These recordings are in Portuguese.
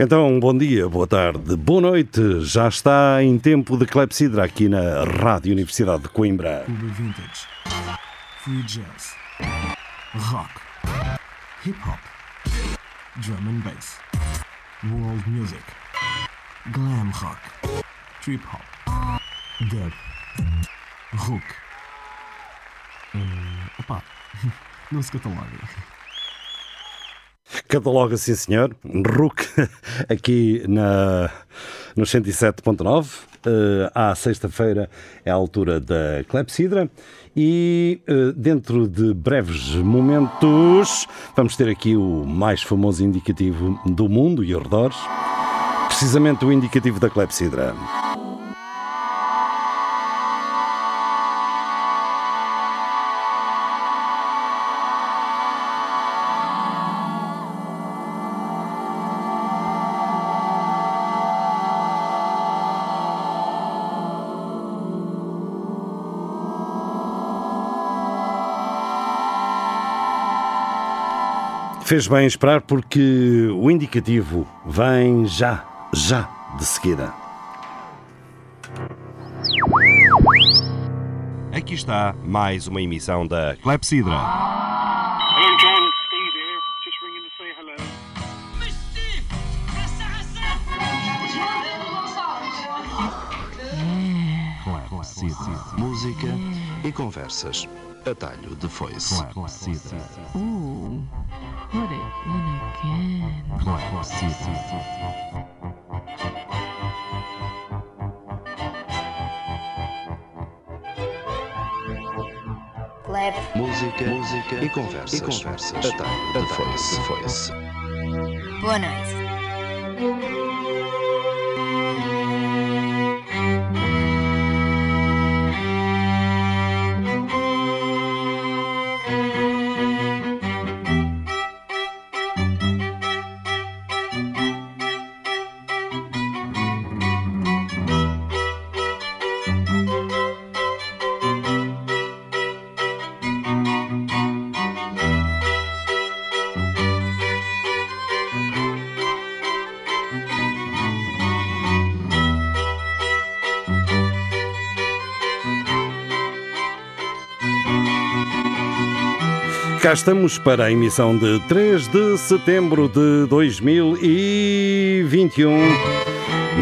Então, bom dia, boa tarde, boa noite. Já está em tempo de Clepsidra aqui na Rádio Universidade de Coimbra. Clube Vintage, Free Jazz, Rock, Hip Hop, Drum and Bass, World Music, Glam Rock, Trip Hop, Dub, Rook. Uh, opá, não se cataloga. Cataloga, sim senhor. RUC aqui na, no 107.9. Uh, à sexta-feira é a altura da Clepsidra. E uh, dentro de breves momentos vamos ter aqui o mais famoso indicativo do mundo e arredores. Precisamente o indicativo da Clepsidra. Fez bem esperar porque o indicativo vem já, já de seguida. Aqui está mais uma emissão da Clepsidra. Hello, John. It's Steve here. Just ringing to say hello. Música e conversas. Atalho de foice. Ooh, put it in again. Leve. Música, música e conversas. E conversas. Atalho de foice. foice. Boa noite. Cá estamos para a emissão de 3 de setembro de 2021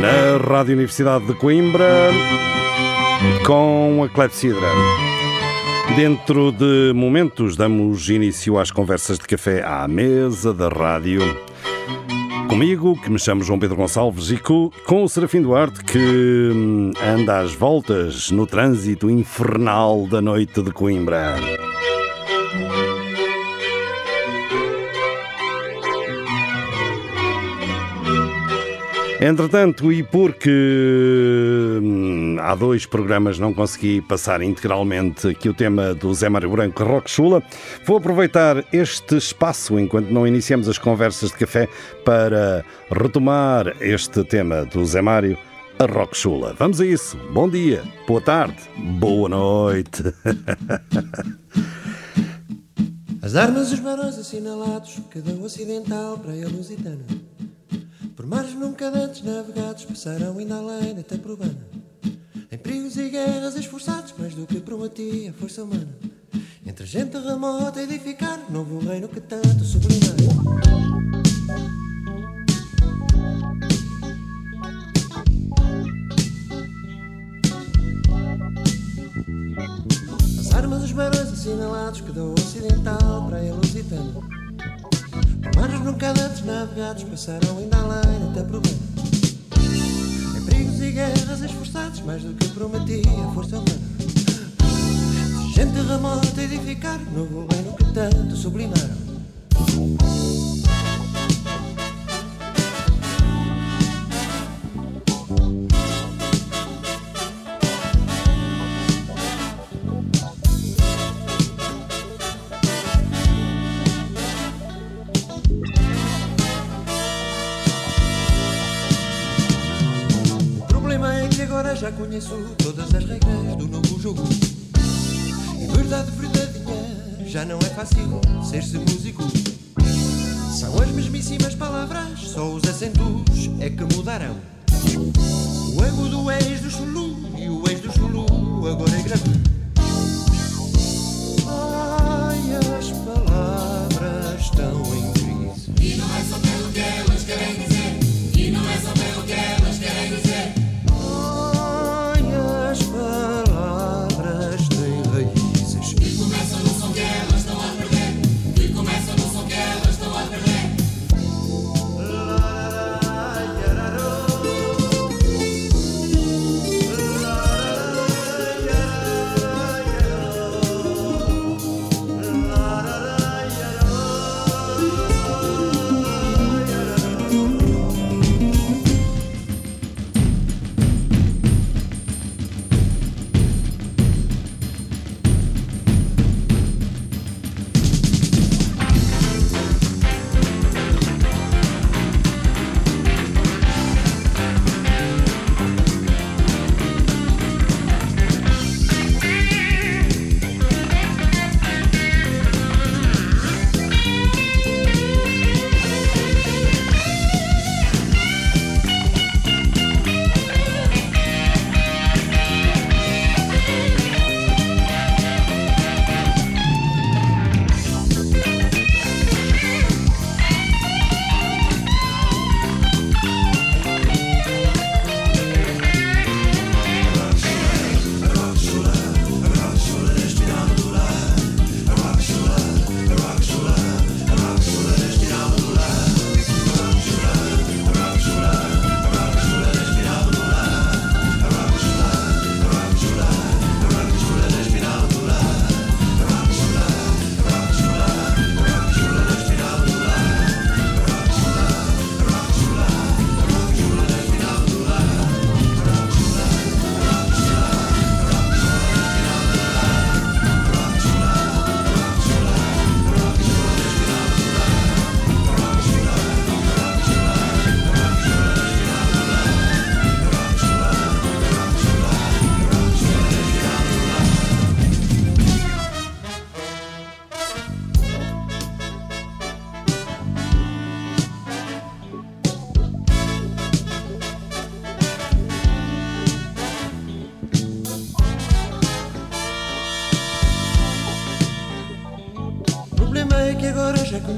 na Rádio Universidade de Coimbra com a Clepsidra. Dentro de momentos damos início às conversas de café à mesa da rádio. Comigo, que me chamo João Pedro Gonçalves, e co- com o Serafim Duarte, que hum, anda às voltas no trânsito infernal da noite de Coimbra. Entretanto, e porque hum, há dois programas não consegui passar integralmente aqui o tema do Zé Mário Branco Rock Chula, vou aproveitar este espaço enquanto não iniciamos as conversas de café para retomar este tema do Zé Mário a Rock Chula. Vamos a isso. Bom dia, boa tarde, boa noite. As armas dos barões assinalados, cada um ocidental para a lusitana. Mares nunca antes navegados, passaram ainda além até por urbana. Em perigos e guerras esforçados, mais do que prometia a força humana. Entre gente remota edificar, novo reino que tanto sublimar. As armas dos barões assinalados, cada um ocidental para a lusitana. Mares nunca antes navegados, passaram ainda além até. Em perigos e guerras esforçados, mais do que prometia força humana. Gente remota edificar, novo reino que tanto sublimaram. todas as regras do novo jogo. E verdade verdadeira já não é fácil ser-se músico. São as mesmíssimas palavras, só os acentos é que mudaram. O agudo é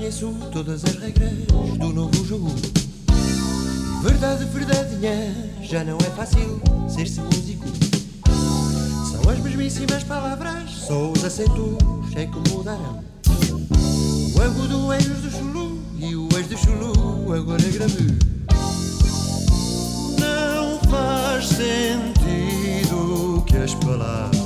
conheço todas as regras do novo jogo. Verdade, verdadeinha, já não é fácil ser-se músico. São as mesmíssimas palavras, só os acentos é que mudaram. O agudo é os do chulu e o ex do chulu agora é grave. Não faz sentido que as palavras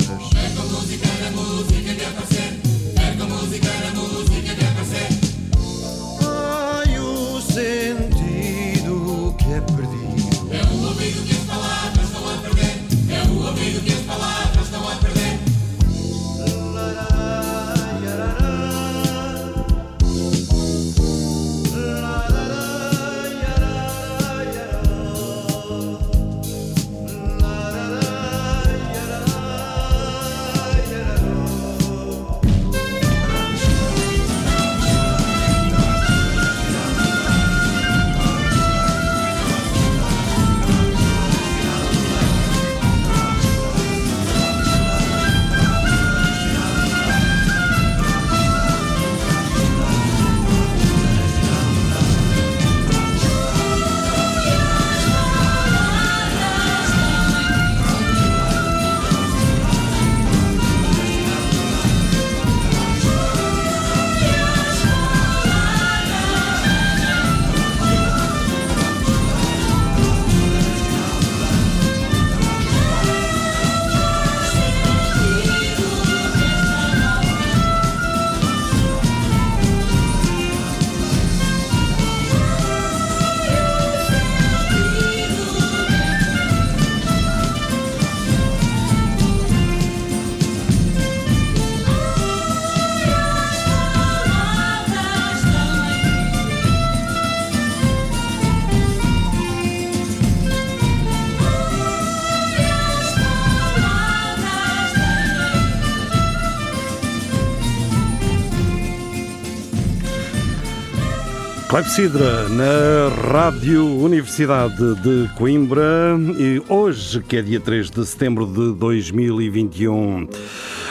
Clepsidra na Rádio Universidade de Coimbra e hoje, que é dia 3 de setembro de 2021,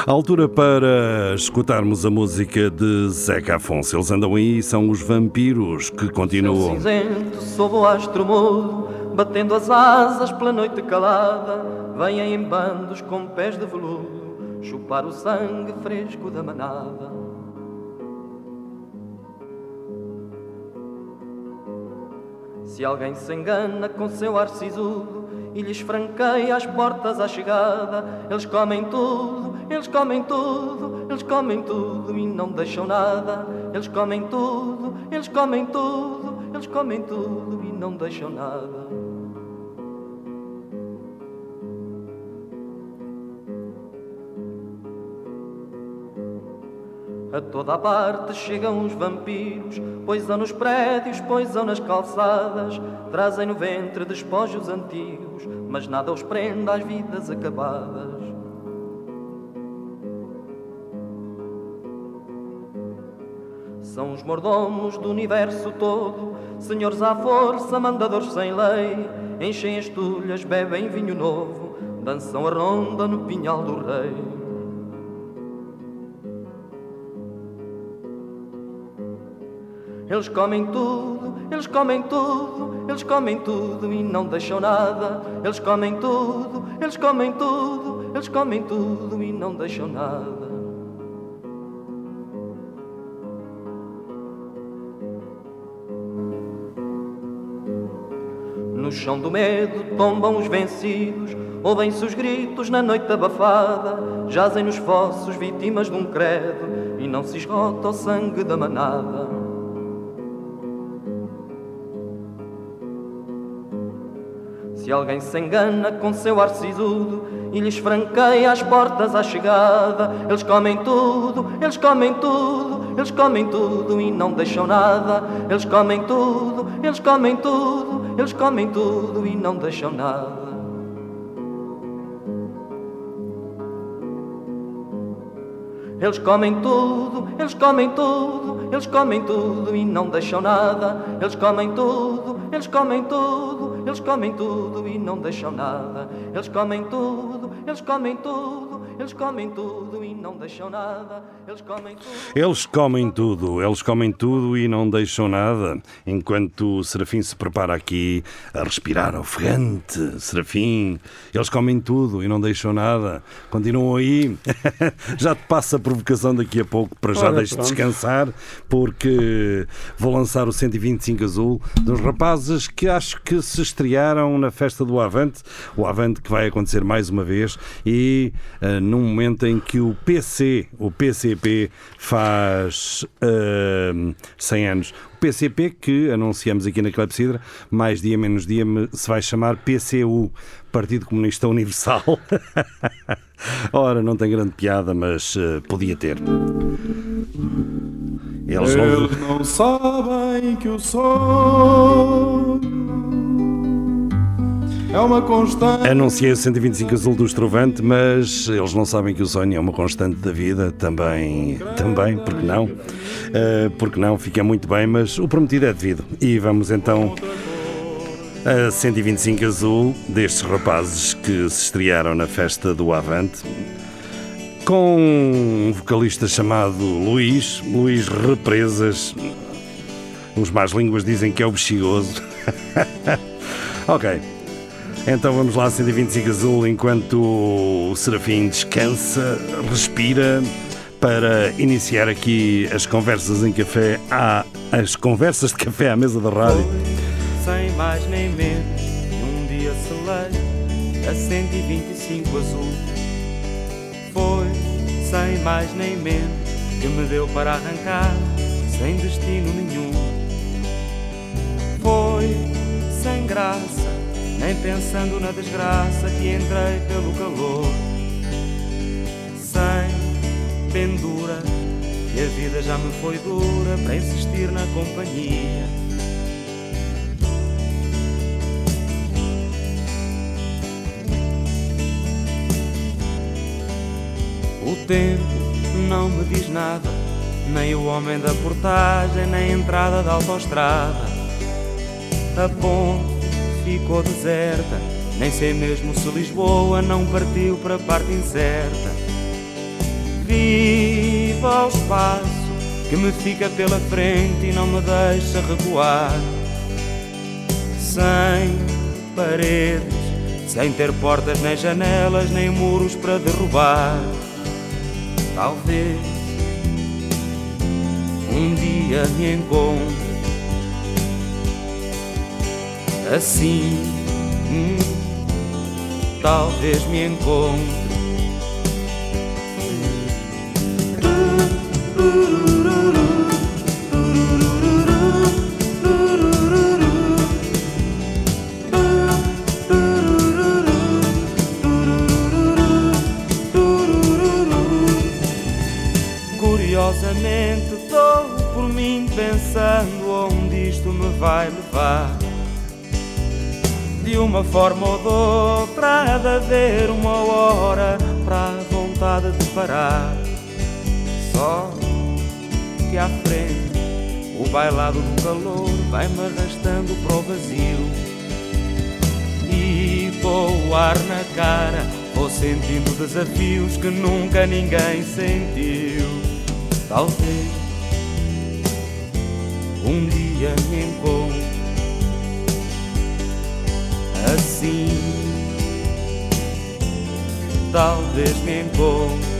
a altura para escutarmos a música de Zeca Afonso. Eles andam aí, são os vampiros que continuam. cinzento sob o astro mudo, batendo as asas pela noite calada, vêm em bandos com pés de veludo, chupar o sangue fresco da manada. Se alguém se engana com seu ar sisudo e lhes franqueia as portas à chegada, eles comem tudo, eles comem tudo, eles comem tudo e não deixam nada. Eles comem tudo, eles comem tudo, eles comem tudo e não deixam nada. A toda a parte chegam os vampiros, poisam nos prédios, poisam nas calçadas, trazem no ventre despojos antigos, mas nada os prende às vidas acabadas. São os mordomos do universo todo, senhores à força, mandadores sem lei, enchem as tulhas, bebem vinho novo, dançam a ronda no pinhal do rei. Eles comem tudo, eles comem tudo, eles comem tudo e não deixam nada. Eles comem tudo, eles comem tudo, eles comem tudo e não deixam nada. No chão do medo tombam os vencidos, ouvem-se os gritos na noite abafada, jazem nos fossos vítimas de um credo e não se esgota o sangue da manada. Se alguém se engana com seu ar sisudo e lhes franqueia as portas à chegada, eles comem tudo, eles comem tudo, eles comem tudo e não deixam nada. Eles comem tudo, eles comem tudo, eles comem tudo e não deixam nada. Eles comem tudo, eles comem tudo, eles comem tudo e não deixam nada. Eles comem tudo, eles comem tudo, eles comem tudo e não deixam nada. Eles comem tudo, eles comem tudo, eles comem tudo e não deixam nada. Eles comem tudo. Eles comem tudo, eles comem tudo e não deixam nada. Enquanto o Serafim se prepara aqui a respirar ofegante, Serafim, eles comem tudo e não deixam nada. Continuam aí. Já te passa a provocação daqui a pouco, para já Ora, deixe pronto. descansar, porque vou lançar o 125 Azul dos rapazes que acho que se estrearam na festa do Avante. O Avante que vai acontecer mais uma vez e eh, num momento em que o PC, o PCP, faz eh, 100 anos. O PCP que anunciamos aqui na Clepsidra, mais dia menos dia, se vai chamar PCU, Partido Comunista Universal. Ora, não tem grande piada, mas eh, podia ter. Eles. Eles não sabem que o sonho é uma constante. Anunciei o 125 Azul do Estrovante, mas eles não sabem que o sonho é uma constante da vida, também, também, porque não? Uh, porque não, fica muito bem, mas o prometido é devido. E vamos então a 125 Azul destes rapazes que se estrearam na festa do Avante. Com um vocalista chamado Luís, Luís Represas. Os más línguas dizem que é o bexigoso. ok. Então vamos lá, 125 Azul, enquanto o Serafim descansa, respira, para iniciar aqui as conversas em café, à, as conversas de café à mesa da rádio. Sem mais nem menos, um dia selei a 125 azul. Foi, sem mais nem menos, que me deu para arrancar, sem destino nenhum. Foi, sem graça, nem pensando na desgraça que entrei pelo calor. Sem pendura, e a vida já me foi dura para insistir na companhia. O tempo não me diz nada, nem o homem da portagem, nem a entrada da autoestrada. A ponte ficou deserta, nem sei mesmo se Lisboa não partiu para a parte incerta. Viva o espaço que me fica pela frente e não me deixa recuar. Sem paredes, sem ter portas nem janelas, nem muros para derrubar. Talvez um dia me encontre assim. Hum, talvez me encontre. Uma forma ou de outra há de haver uma hora para a vontade de parar. Só que à frente o bailado do calor vai-me arrastando para o vazio. E com o ar na cara vou sentindo desafios que nunca ninguém sentiu. Talvez um dia me encontre assim. Talvez me encontre.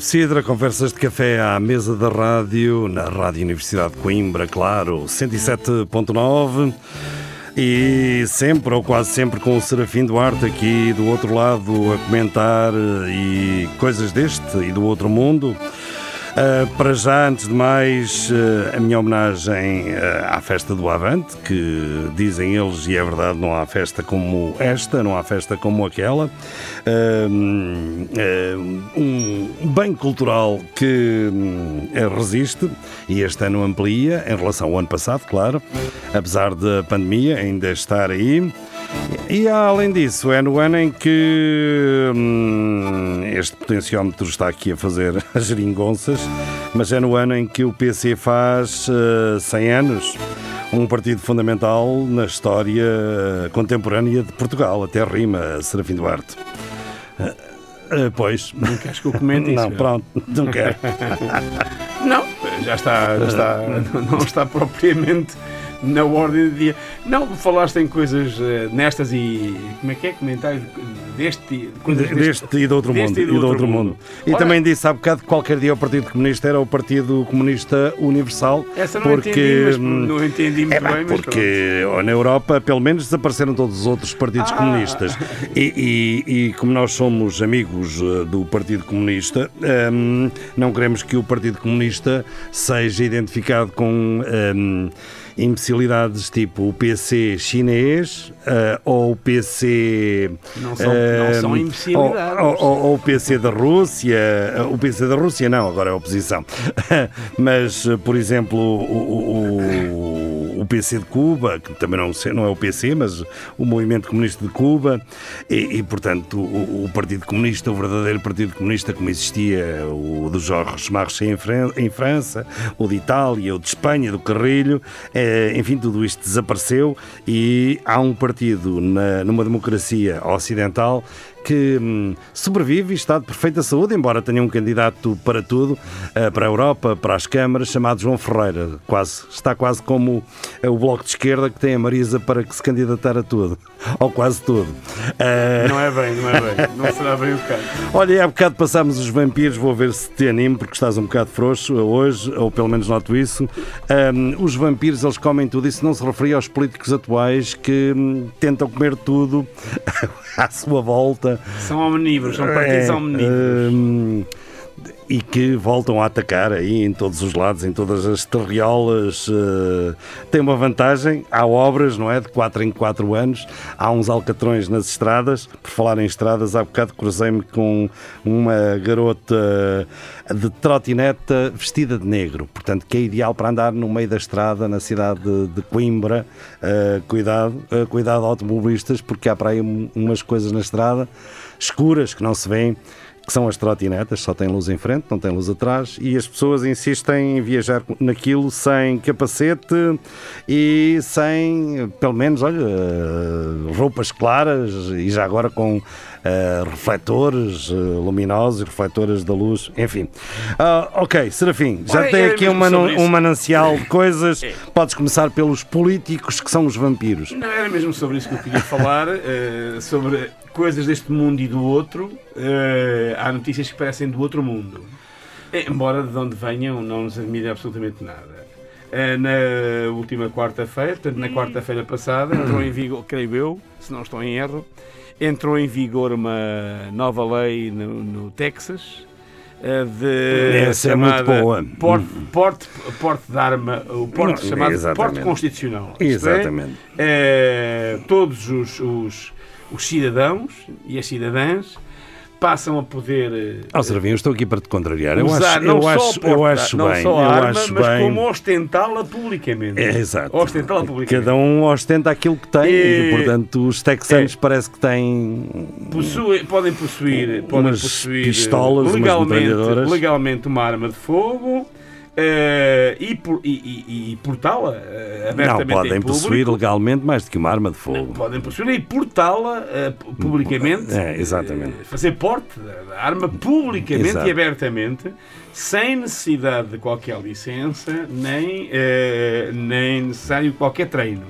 Clepsidra, conversas de café à mesa da rádio, na Rádio Universidade de Coimbra, claro, 107.9. E sempre, ou quase sempre, com o Serafim Duarte aqui do outro lado a comentar eh, e coisas deste e do outro mundo. Uh, para já, antes de mais, uh, a minha homenagem uh, à festa do Avante, que dizem eles, e é verdade, não há festa como esta, não há festa como aquela. um bem cultural que hum, resiste e este ano amplia em relação ao ano passado, claro, apesar da pandemia ainda estar aí. E além disso, é no ano em que hum, este potenciómetro está aqui a fazer as geringonças, mas é no ano em que o PC faz uh, 100 anos. Um partido fundamental na história contemporânea de Portugal, até rima, Serafim Duarte. Uh, uh, pois. Não queres que eu comente isso? Não, pronto, não quero. não, já está, já está, não está propriamente na ordem do dia. Não, falaste em coisas uh, nestas e. Como é que é? Comentários deste. Coisas deste, deste, e do outro mundo. E do, outro, mundo. mundo. E Ora, também disse há bocado que qualquer dia o Partido Comunista era o Partido Comunista Universal. Essa não porque, entendi, mas não entendi muito é, bem. porque na Europa, pelo menos, desapareceram todos os outros partidos ah. comunistas. E, e, e, como nós somos amigos uh, do Partido Comunista, um, não queremos que o Partido Comunista seja identificado com. Um, imbecilidades tipo o PC chinês uh, ou o PC. Não são, uh, não são imbecilidades. Ou, ou, ou, o PC da Rússia. O PC da Rússia não, agora é a oposição. Mas, por exemplo, o, o, o, PC de Cuba, que também não, não é o PC, mas o Movimento Comunista de Cuba, e, e portanto, o, o, Partido Comunista, o verdadeiro Partido Comunista, como existia, o do Jorge Marchais em, em França, o de Itália, o de Espanha, do Carrilho. Eh, enfim, tudo isto desapareceu e há um partido na, numa democracia ocidental que hum, sobrevive e está de perfeita saúde, embora tenha um candidato para tudo, uh, para a Europa, para as câmaras, chamado João Ferreira. Quase, está quase como uh, o Bloco de Esquerda que tem a Marisa para que se candidatar a tudo, ou quase tudo. Uh... Não é bem, não é bem, não será bem o caso. Olha, há bocado passámos os vampiros, vou ver se te animo, porque estás um bocado frouxo hoje, ou pelo menos noto isso. Um, os vampiros, eles comem tudo, isso não se referia aos políticos atuais que hum, tentam comer tudo à sua volta. São omnívoros, são partidos é, omnívoros. Hum, e que voltam a atacar aí em todos os lados, em todas as terriolas. Uh, tem uma vantagem, há obras, não é? De 4 em 4 anos, há uns alcatrões nas estradas. Por falar em estradas, há bocado cruzei-me com uma garota de trotineta vestida de negro, portanto, que é ideal para andar no meio da estrada na cidade de, de Coimbra. Uh, cuidado, uh, cuidado automobilistas, porque há para aí umas coisas na estrada escuras que não se vêem que são as trotinetas, só tem luz em frente, não tem luz atrás, e as pessoas insistem em viajar naquilo sem capacete e sem, pelo menos, olha, roupas claras e já agora com Uh, refletores uh, luminosos, refletores da luz, enfim. Uh, ok, Serafim, já tem aqui uma, um manancial de coisas. É. Podes começar pelos políticos que são os vampiros. Não, era mesmo sobre isso que eu queria falar, sobre coisas deste mundo e do outro, uh, há notícias que parecem do outro mundo. Embora de onde venham não nos admire absolutamente nada. Uh, na última quarta-feira, portanto, na quarta-feira passada, entrou em vigor, creio eu, se não estou em erro, entrou em vigor uma nova lei no, no Texas eh, de Essa é muito boa. Porte, porte, porte de arma, o porte chamado Exatamente. porte constitucional. É, Exatamente. É, é, todos os, os os cidadãos e as cidadãs passam a poder. Ó, oh, Servinho, estou aqui para te contrariar. Eu acho, eu acho, eu acho não bem. Só eu arma, acho mas bem. como ostentá-la publicamente. É, exato. Ostentá-la publicamente. Cada um ostenta aquilo que tem e, e portanto, os texanos é, parece que têm. Possui, podem possuir, podem possuir pistolas, legalmente, legalmente uma arma de fogo Uh, e, por, e, e, e portá-la uh, abertamente Não, podem possuir legalmente mais do que uma arma de fogo. Não, podem possuir e portá-la uh, publicamente. É, exatamente. fazer porte da arma publicamente Exato. e abertamente, sem necessidade de qualquer licença, nem, nem necessário qualquer treino.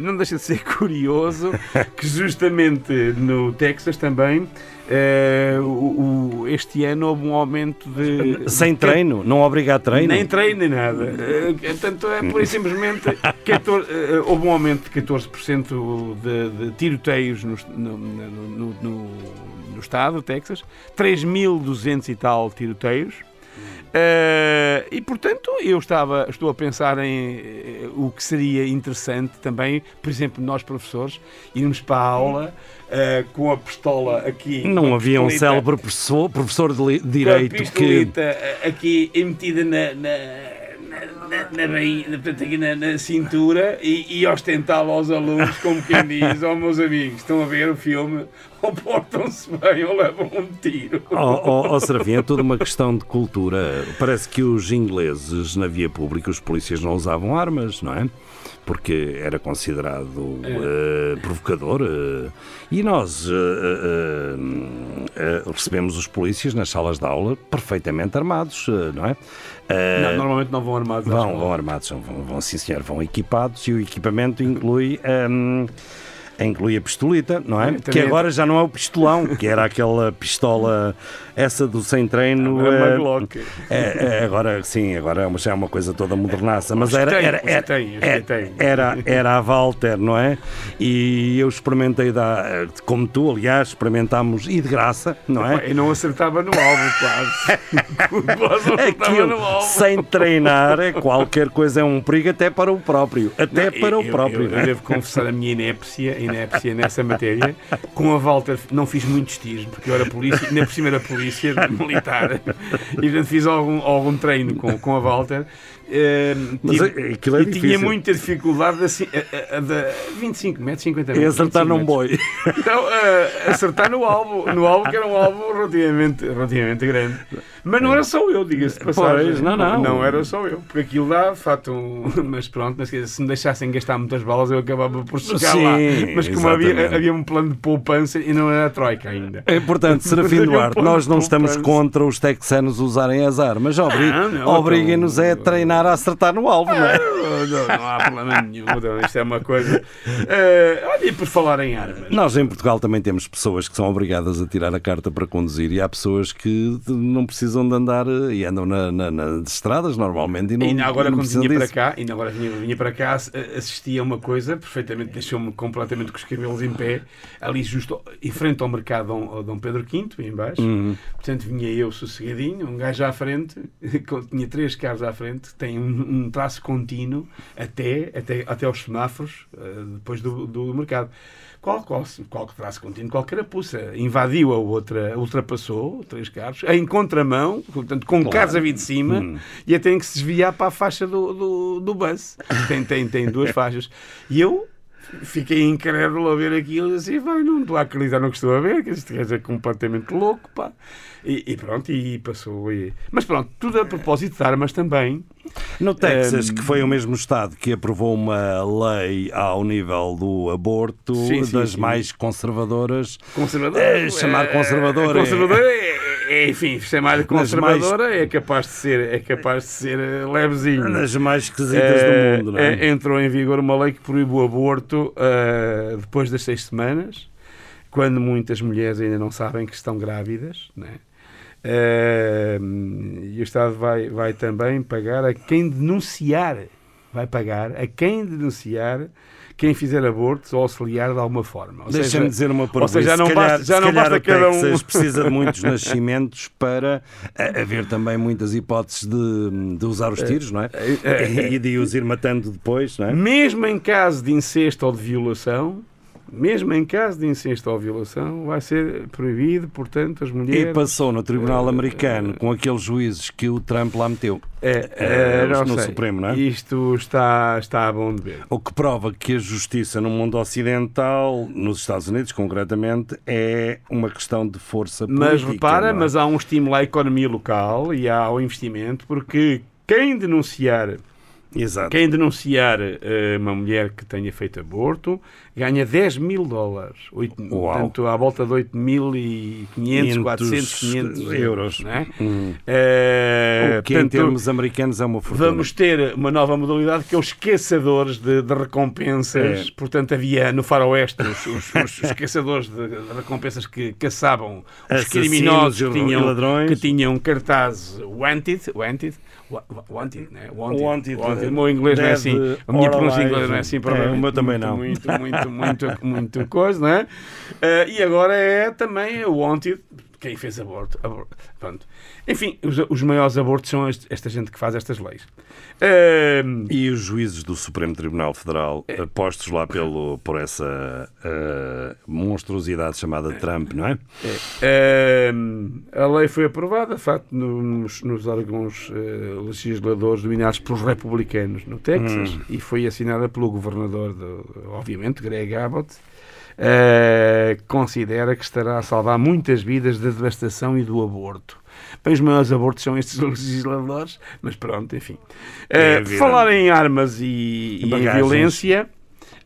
não deixa de ser curioso que justamente no Texas também Uh, o, o, este ano houve um aumento de. Sem treino? Não obriga a treino? Nem treino nem nada. Uh, portanto, é por simplesmente. 14, uh, eh, houve um aumento de 14% de, de tiroteios no, no, no, no, no estado, Texas. 3.200 e tal tiroteios. Uh, e portanto eu estava estou a pensar em uh, o que seria interessante também, por exemplo, nós professores irmos para a aula uh, com a pistola aqui. Não havia um célebre professor, professor de direito com a que aqui emitida na, na na, bainha, portanto, aqui na, na cintura e, e ostentá-lo aos alunos, como quem diz, ó meus amigos, estão a ver o filme, ou portam-se bem ou levam um tiro. Ó oh, oh, Serafim, é toda uma questão de cultura. Parece que os ingleses, na via pública, os polícias não usavam armas, não é? Porque era considerado uh, provocador. Uh, e nós uh, recebemos os polícias nas salas de aula perfeitamente armados, não é? Não, normalmente não vão armados. Vão, vão armados, vão, vão sim senhor, vão equipados e o equipamento inclui. Um, inclui a pistolita, não é? Que agora já não é o pistolão, que era aquela pistola, essa do sem treino. É, uma Glock. É, é, agora sim, agora é já é uma coisa toda modernaça, mas era, era, era, era, era, era a Walter, não é? E eu experimentei, da, como tu, aliás, experimentámos e de graça, não é? E não acertava no alvo, quase. quase Aquilo, no alvo. sem treinar, é qualquer coisa, é um perigo até para o próprio. Até não, para eu, o próprio. Eu, eu, eu devo confessar a minha inépcia inépcia nessa matéria. Com a Walter não fiz muitos tiros, porque eu era polícia, ainda por cima era polícia militar. E portanto fiz algum, algum treino com, com a Walter. Uh, Mas tive, aquilo é e difícil. tinha muita dificuldade de, de, de 25 metros, 50 E metros. acertar 25 num boi. Então, uh, acertar no alvo, no alvo que era um alvo relativamente, relativamente grande. Mas não era só eu, diga-se de passagem. Pois, não, não. Não era só eu, porque aquilo dá, de facto, um... mas pronto, mas, se me deixassem gastar muitas balas, eu acabava por chegar Sim, lá. Mas como havia, havia um plano de poupança e não era a troika ainda. É, portanto, Serafim um Duarte, plano nós não estamos contra os texanos usarem as armas. Obri- Ah, Obriguem-nos então- é a treinar a acertar no alvo, não é? Não, não, não há problema nenhum, então, isto é uma coisa. Eh, olha, e por falar em armas. Nós em Portugal também temos pessoas que são obrigadas a tirar a carta para conduzir e há pessoas que não precisam de andar eh, e andam na, na- nas estradas normalmente e não, ainda agora, não quando vinha para cá, ainda agora vinha, vinha para cá, ass- assistia a uma coisa perfeitamente, deixou-me completamente com os cabelos em pé, ali justo em frente ao mercado Dom, Dom Pedro V, em baixo. Uhum. Portanto, vinha eu sossegadinho, um gajo à frente, tinha três carros à frente, tem um, um traço contínuo até, até, até aos semáforos, eh, depois do, do mercado. Qual, qual, qual traço contínuo, qual carapuça. Invadiu a outra, ultrapassou três carros, em contramão, portanto, com carros a vir de cima, e até tem que se desviar para a faixa do, do, do bus. Tem, tem, tem duas faixas. E eu fiquei incrédulo a ver aquilo e assim, vai, não estou a acreditar no que estou a ver, que este gajo é completamente louco, pá. E, e pronto, e passou. E... Mas pronto, tudo a propósito de armas também. No Texas, Ehm, que foi o mesmo Estado que aprovou uma lei ao nível do aborto, Sim, sim, das sim. mais conservadoras. Conservador. É, chamar é, conservador é- conservador é, é, enfim, chamar-lhe Nas conservadora é capaz de ser, é capaz de ser eh, levezinho. Das mais esquisitas Eh, do mundo, não é? eh, Entrou em vigor uma lei que proíbe o aborto eh, depois das seis semanas, quando muitas mulheres ainda não sabem que estão grávidas? Eh, e o Estado vai, vai também pagar a quem denunciar, vai pagar a quem denunciar quem fizer abortos ou auxiliar de alguma forma. Ou Deixa-me dizer uma ou pergunta. seja, já não calhar, basta, já se não basta o cada um. Precisa de muitos nascimentos para eh, haver também muitas hipóteses de, de usar os tiros, não é? E de os ir matando depois, não é? Mesmo em caso de incesto ou de violação, mesmo em caso de incesto ou violação, vai ser proibido, portanto, as E mulheres. passou no Tribunal Americano com aqueles juízes que o Trump lá meteu. É, Eh, é, não no sei. Supremo, não é? Isto está, está bom de ver. O que prova que a justiça no mundo ocidental, nos Estados Unidos concretamente, é uma questão de força política. Mas repara, é? mas há um estímulo à economia local e há o investimento, porque quem denunciar, Exato. quem denunciar eh, uma mulher que tenha feito aborto ganha 10 mil dólares. Oito- Uau. Portanto, à volta de 8.500, 400, 500 euros. Não é? Hum. Eh, o que em portanto, termos americanos é uma fortuna. Vamos ter uma nova modalidade que é os caçadores de, de recompensas. É. Portanto, havia no faroeste os, os- os- os caçadores de, de recompensas que caçavam os Assassinos criminosos e que tinham, que tinham cartaz wanted, wanted, wa- wa- wanted, né? wanted, Wanted. O meu inglês não é assim. A minha pronúncia inglesa não é assim. É, provavelmente. o meu também muito, não. Muito, muito, muito, muito coisa, não é? Eh, e agora é também wanted quem fez aborto. aborto. Pronto. Enfim, os, os maiores abortos são este- esta gente que faz estas leis. E os juízes do Supremo Tribunal Federal, É. eh, postos lá pelo, por essa eh, monstruosidade chamada Trump, não é? Ahm, a lei foi aprovada, de facto, nos, nos órgãos eh, legisladores dominados pelos republicanos no Texas Hum. e foi assinada pelo governador, de, obviamente, Greg Abbott. Que considera que estará a salvar muitas vidas da devastação e do aborto. Bem, os maiores abortos são estes legisladores, mas pronto, enfim. É Eh, falar em armas e, e em violência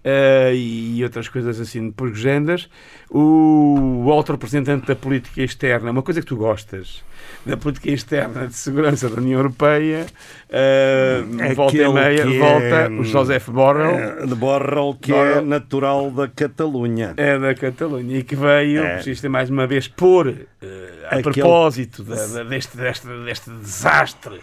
eh, e outras coisas assim porgendas, o alto representante da política externa, uma coisa que tu gostas, da política externa de segurança da União Europeia, eh, volta e meia, que volta é, o Joseph Borrell. eh, de Borrell, que é Borrell. natural da Catalunha. É da Catalunha e que veio, É. mais uma vez, pôr eh, a Aquele- propósito da- da- deste, deste, deste desastre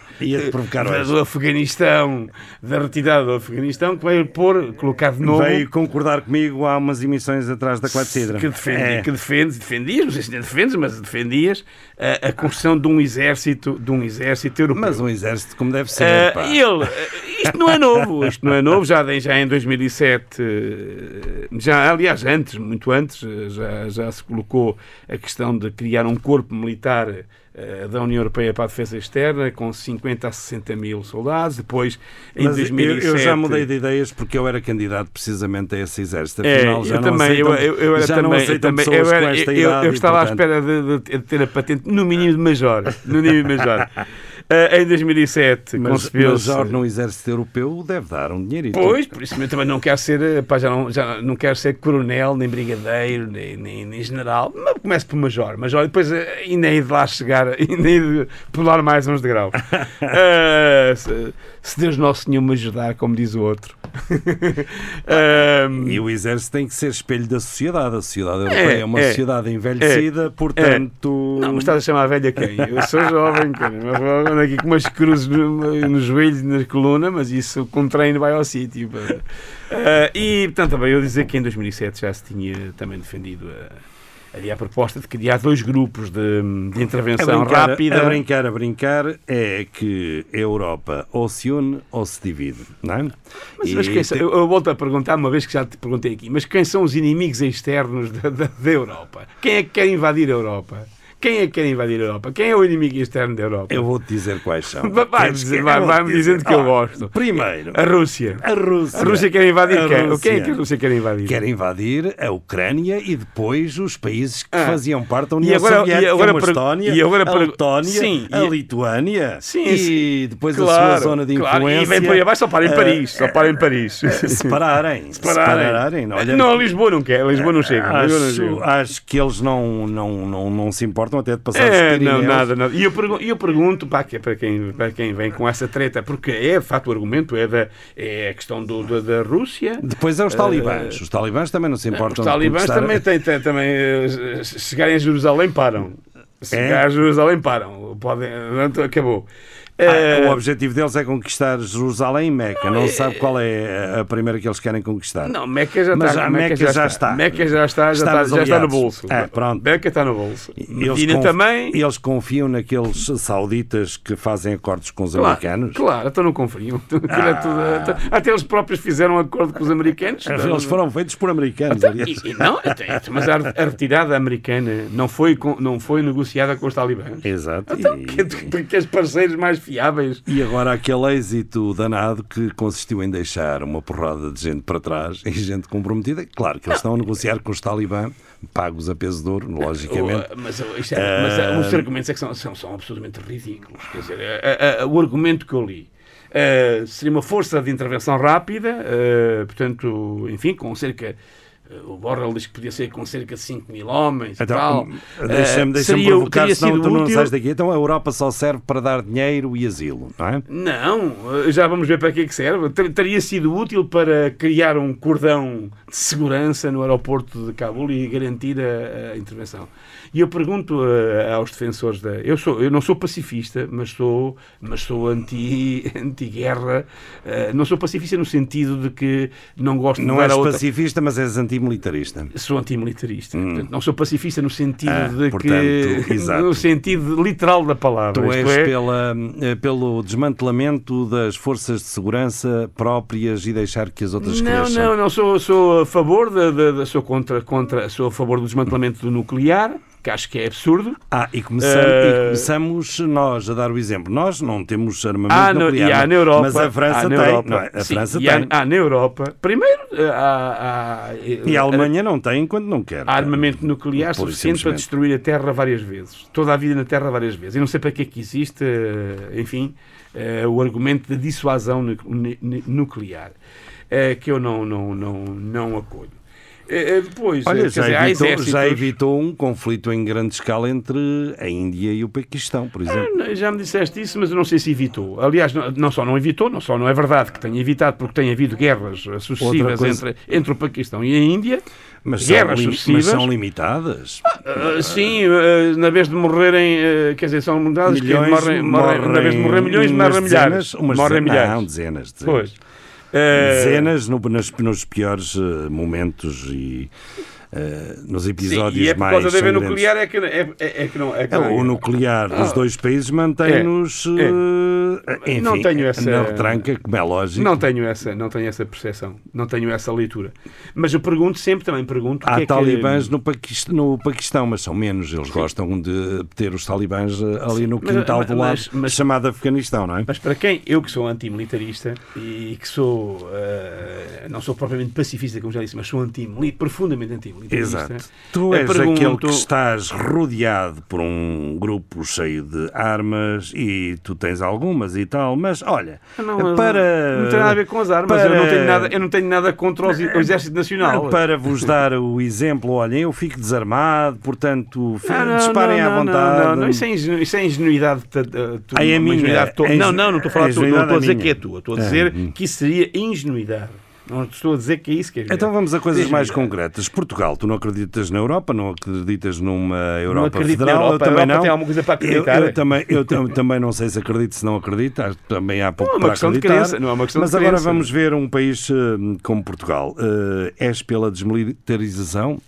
provocar da- do Afeganistão, da retirada do Afeganistão, que veio pôr, colocar de novo. Veio concordar comigo há umas emissões atrás da Clepsidra. que, defendi, É. que defendes, defendias, não sei se defendes, mas defendias a, a construção de um exército, de um exército europeu. Mas um exército como deve ser. E ele, eh, isto não é novo, isto não é novo, já, em- já em 2007, eh, já, aliás, antes, muito antes, já, já se colocou a questão de criar um corpo militar da União Europeia para a defesa externa, com 50 a 60 mil soldados, depois, em Mas eu- 2007... eu já mudei de ideias porque eu era candidato precisamente a esse exército. É, Afinal, já eu não também, eu, eu, eu era já também, não eu também, eu, era- eu- eu idade. e, estava portanto, à espera de, de- de ter a patente no mínimo de major, no mínimo de major. Eh, em 2007 Mas, mas concebeu-se... Jorge, num exército europeu deve dar um dinheirito. Pois, por isso eu também não quero ser, eh, pá, já não, já não quero ser coronel, nem brigadeiro, nem, nem, nem general, mas começo por major, major, e depois eh, ainda hei de lá chegar, ainda hei de pular mais uns degraus. Eh, se, se Deus Nosso Senhor me ajudar, como diz o outro. Ahm, E o exército tem que ser espelho da sociedade. A sociedade europeia é, uma é, sociedade envelhecida, portanto. Não, mas estás a chamar a velha quem? Eu sou jovem, cara. Mas aqui com umas cruzes no- nos joelhos e na coluna, mas isso com treino vai ao sítio. Ah, e, portanto, também eu dizer que em 2007 já se tinha também defendido a, ali a proposta de criar dois grupos de, de A intervenção brincar, rápida. a brincar, a brincar é que a Europa ou se une ou se divide, não é? Mas, E mas quem são- tem- eu, eu volto a perguntar, uma vez que já te perguntei aqui, mas quem são os inimigos externos da, da- da Europa? Quem é que quer invadir a Europa? Quem é que quer invadir a Europa? Quem é o inimigo externo da Europa? Eu vou-te dizer quais são. Vai- vai- Queres que- vai- vai-me dizer. dizendo que eu Ah, gosto. Primeiro, A Rússia. a Rússia. A Rússia quer invadir A quem? Rússia. Quem é que a Rússia quer invadir? Quer invadir a Ucrânia e depois os países que Ah. faziam parte da E União agora- Soviética, e agora como a Estónia, e agora a Letónia, Sim, a e- Lituânia Sim, e depois a Claro, sua zona de claro. influência. E vem por aí abaixo, só para em ah, Paris. Só para em Paris. Separarem. Separarem. Olha, Não, Lisboa não quer. Lisboa não chega. Lisboa não Acho, chega. acho que eles não, não, não, não se importam até de passar os É, não, nada, nada. E eu pergunto, eu pergunto para, para, quem, para quem vem com essa treta, porque é, de facto, o argumento é, da, é a questão do, da, da Rússia. Depois é os talibãs. Os talibãs também não se importam Os talibãs também, têm, têm- também eh, chegarem a Jerusalém, param. Se É? chegar a Jerusalém, param. Podem, acabou. Ah, Eh, o objetivo deles é conquistar Jerusalém e Meca. Não se sabe qual é a primeira que eles querem conquistar. Não, Meca já Mas está. a Meca já está. Meca já está, já Está está, nos já está no bolso. É, pronto. Meca está no bolso. Eles, Medina conf- também. eles confiam naqueles sauditas que fazem acordos com os Claro, americanos. Claro, então não confiam. É tudo- até eles próprios fizeram um acordo com os americanos. Eles foram feitos por americanos, Então, aliás. e- não, até- mas a, a retirada americana não foi, não foi negociada com os talibãs. Exato. Então, e, que, que, que os parceiros mais fiáveis. e agora aquele êxito danado que consistiu em deixar uma porrada de gente para trás e gente comprometida. Claro que eles estão a negociar com os talibã, pagos a peso de ouro, logicamente. Oh, mas, isto é- mas, uh, os argumentos é que são, são, são absolutamente ridículos. Quer dizer, uh, uh, o argumento que eu li uh, seria uma força de intervenção rápida, uh, portanto, enfim, com cerca. Uh, O Borrell diz que podia ser com cerca de 5 mil homens e tal. Então, deixa-me Uh, deixa provocar, teria senão tu não útil- sais daqui. Então a Europa só serve para dar dinheiro e asilo, não é? Não, uh, já vamos ver para que é que serve. Ter- Teria sido útil para criar um cordão de segurança no aeroporto de Cabul e garantir a, a intervenção. E eu pergunto uh, aos defensores da. Eu, sou, eu não sou pacifista, mas sou, mas sou anti- anti-guerra. Uh, não sou pacifista no sentido de que não gosto Não de dar és outra. pacifista, mas és antimilitarista. Sou antimilitarista. Portanto, não sou pacifista no sentido Ah, de portanto, que. exato. No sentido literal da palavra. Tu és é, pela, eh, pelo desmantelamento das forças de segurança próprias e deixar que as outras Não, cresçam. não, não. Sou, sou a favor, da- sou, contra, contra, sou a favor do desmantelamento do nuclear, que acho que é absurdo. Ah, e começamos, Eh, e começamos nós a dar o exemplo. Nós não temos armamento Há no, nuclear, e há na Europa, mas a França tem. Europa, não é? A sim, França e há- tem. há na Europa. Primeiro, eh, há, há- E a Alemanha não tem enquanto não quer. Há armamento nuclear e suficiente para destruir a Terra várias vezes. Toda a vida na Terra várias vezes. Eu não sei para que é que existe, eh, enfim, eh, o argumento da dissuasão nu- nu- nu- nuclear, eh, que eu não, não, não, não acolho. Eh, eh, Depois, eh, Olha, quer já dizer, evitou, exércitos- já evitou um conflito em grande escala entre a Índia e o Paquistão, por exemplo. Ah, Já me disseste isso, mas eu não sei se evitou. Aliás, não, não só não evitou, não só não é verdade que tenha evitado, porque tem havido guerras eh, sucessivas coisa- entre, entre o Paquistão e a Índia. Mas são, guerras mas sucessivas. são limitadas. Ah, sim, ah, na vez de morrerem, ah, quer dizer, são milhares, que Milhões morrem, morrem, na vez de morrer milhões, morrem milhares. dezenas, morrem milhares. Não, dezenas. dezenas. Pois. Ah, Dezenas no- nos, nos piores eh, momentos e eh, nos sim, episódios e é por mais causa da sangrentos. nuclear é que, é, é, é que não é que É, não o nuclear dos Ah. dois países mantém-nos eh, enfim, Não tenho essa- na retranca, como é lógico. Não tenho essa, não tenho essa percepção, não tenho essa leitura. Mas eu pergunto sempre, também pergunto, Há é talibãs que... no, Paquistão, no Paquistão, mas são menos. Eles gostam de ter os talibãs eh, ali no quintal mas- do lado, mas- mas- chamado Afeganistão, não é? Mas para quem, eu que sou antimilitarista e que sou, eh, não sou propriamente pacifista, como já disse, mas sou antimilitarista, profundamente antimilitarista. Exato. Tu eh, és pergunto- aquele que estás rodeado por um grupo cheio de armas e tu tens algumas e tal, mas olha, Não, para. não tem nada a ver com as armas, para- eu, não tenho nada, eu não tenho nada contra os- o Exército Nacional. Para vos dar o exemplo, olhem, eu fico desarmado, portanto, Ah, não, disparem não, à vontade. Não, não, isso, é ingenu- isso é ingenuidade. ta- tu- Ai, é uma minha, ingenuidade tua. é não, não, não estou a falar a de tu, não ingenuidade estou a é dizer minha. que é tua. Estou a É, dizer hum. que isso seria ingenuidade. Não estou a dizer que é isso que é Então vamos a coisas mais concretas. Portugal, tu não acreditas na Europa, não acreditas numa Europa na federal, Europa. eu também não. tem alguma coisa para Eu- acreditar. Eu, também, eu tam- também não sei se acredito, se não acredito, também há pouco Não é uma para questão de acreditar. crença, não é uma questão de Mas agora crença. vamos ver um país eh, como Portugal. Eh, és pela desmilitarização?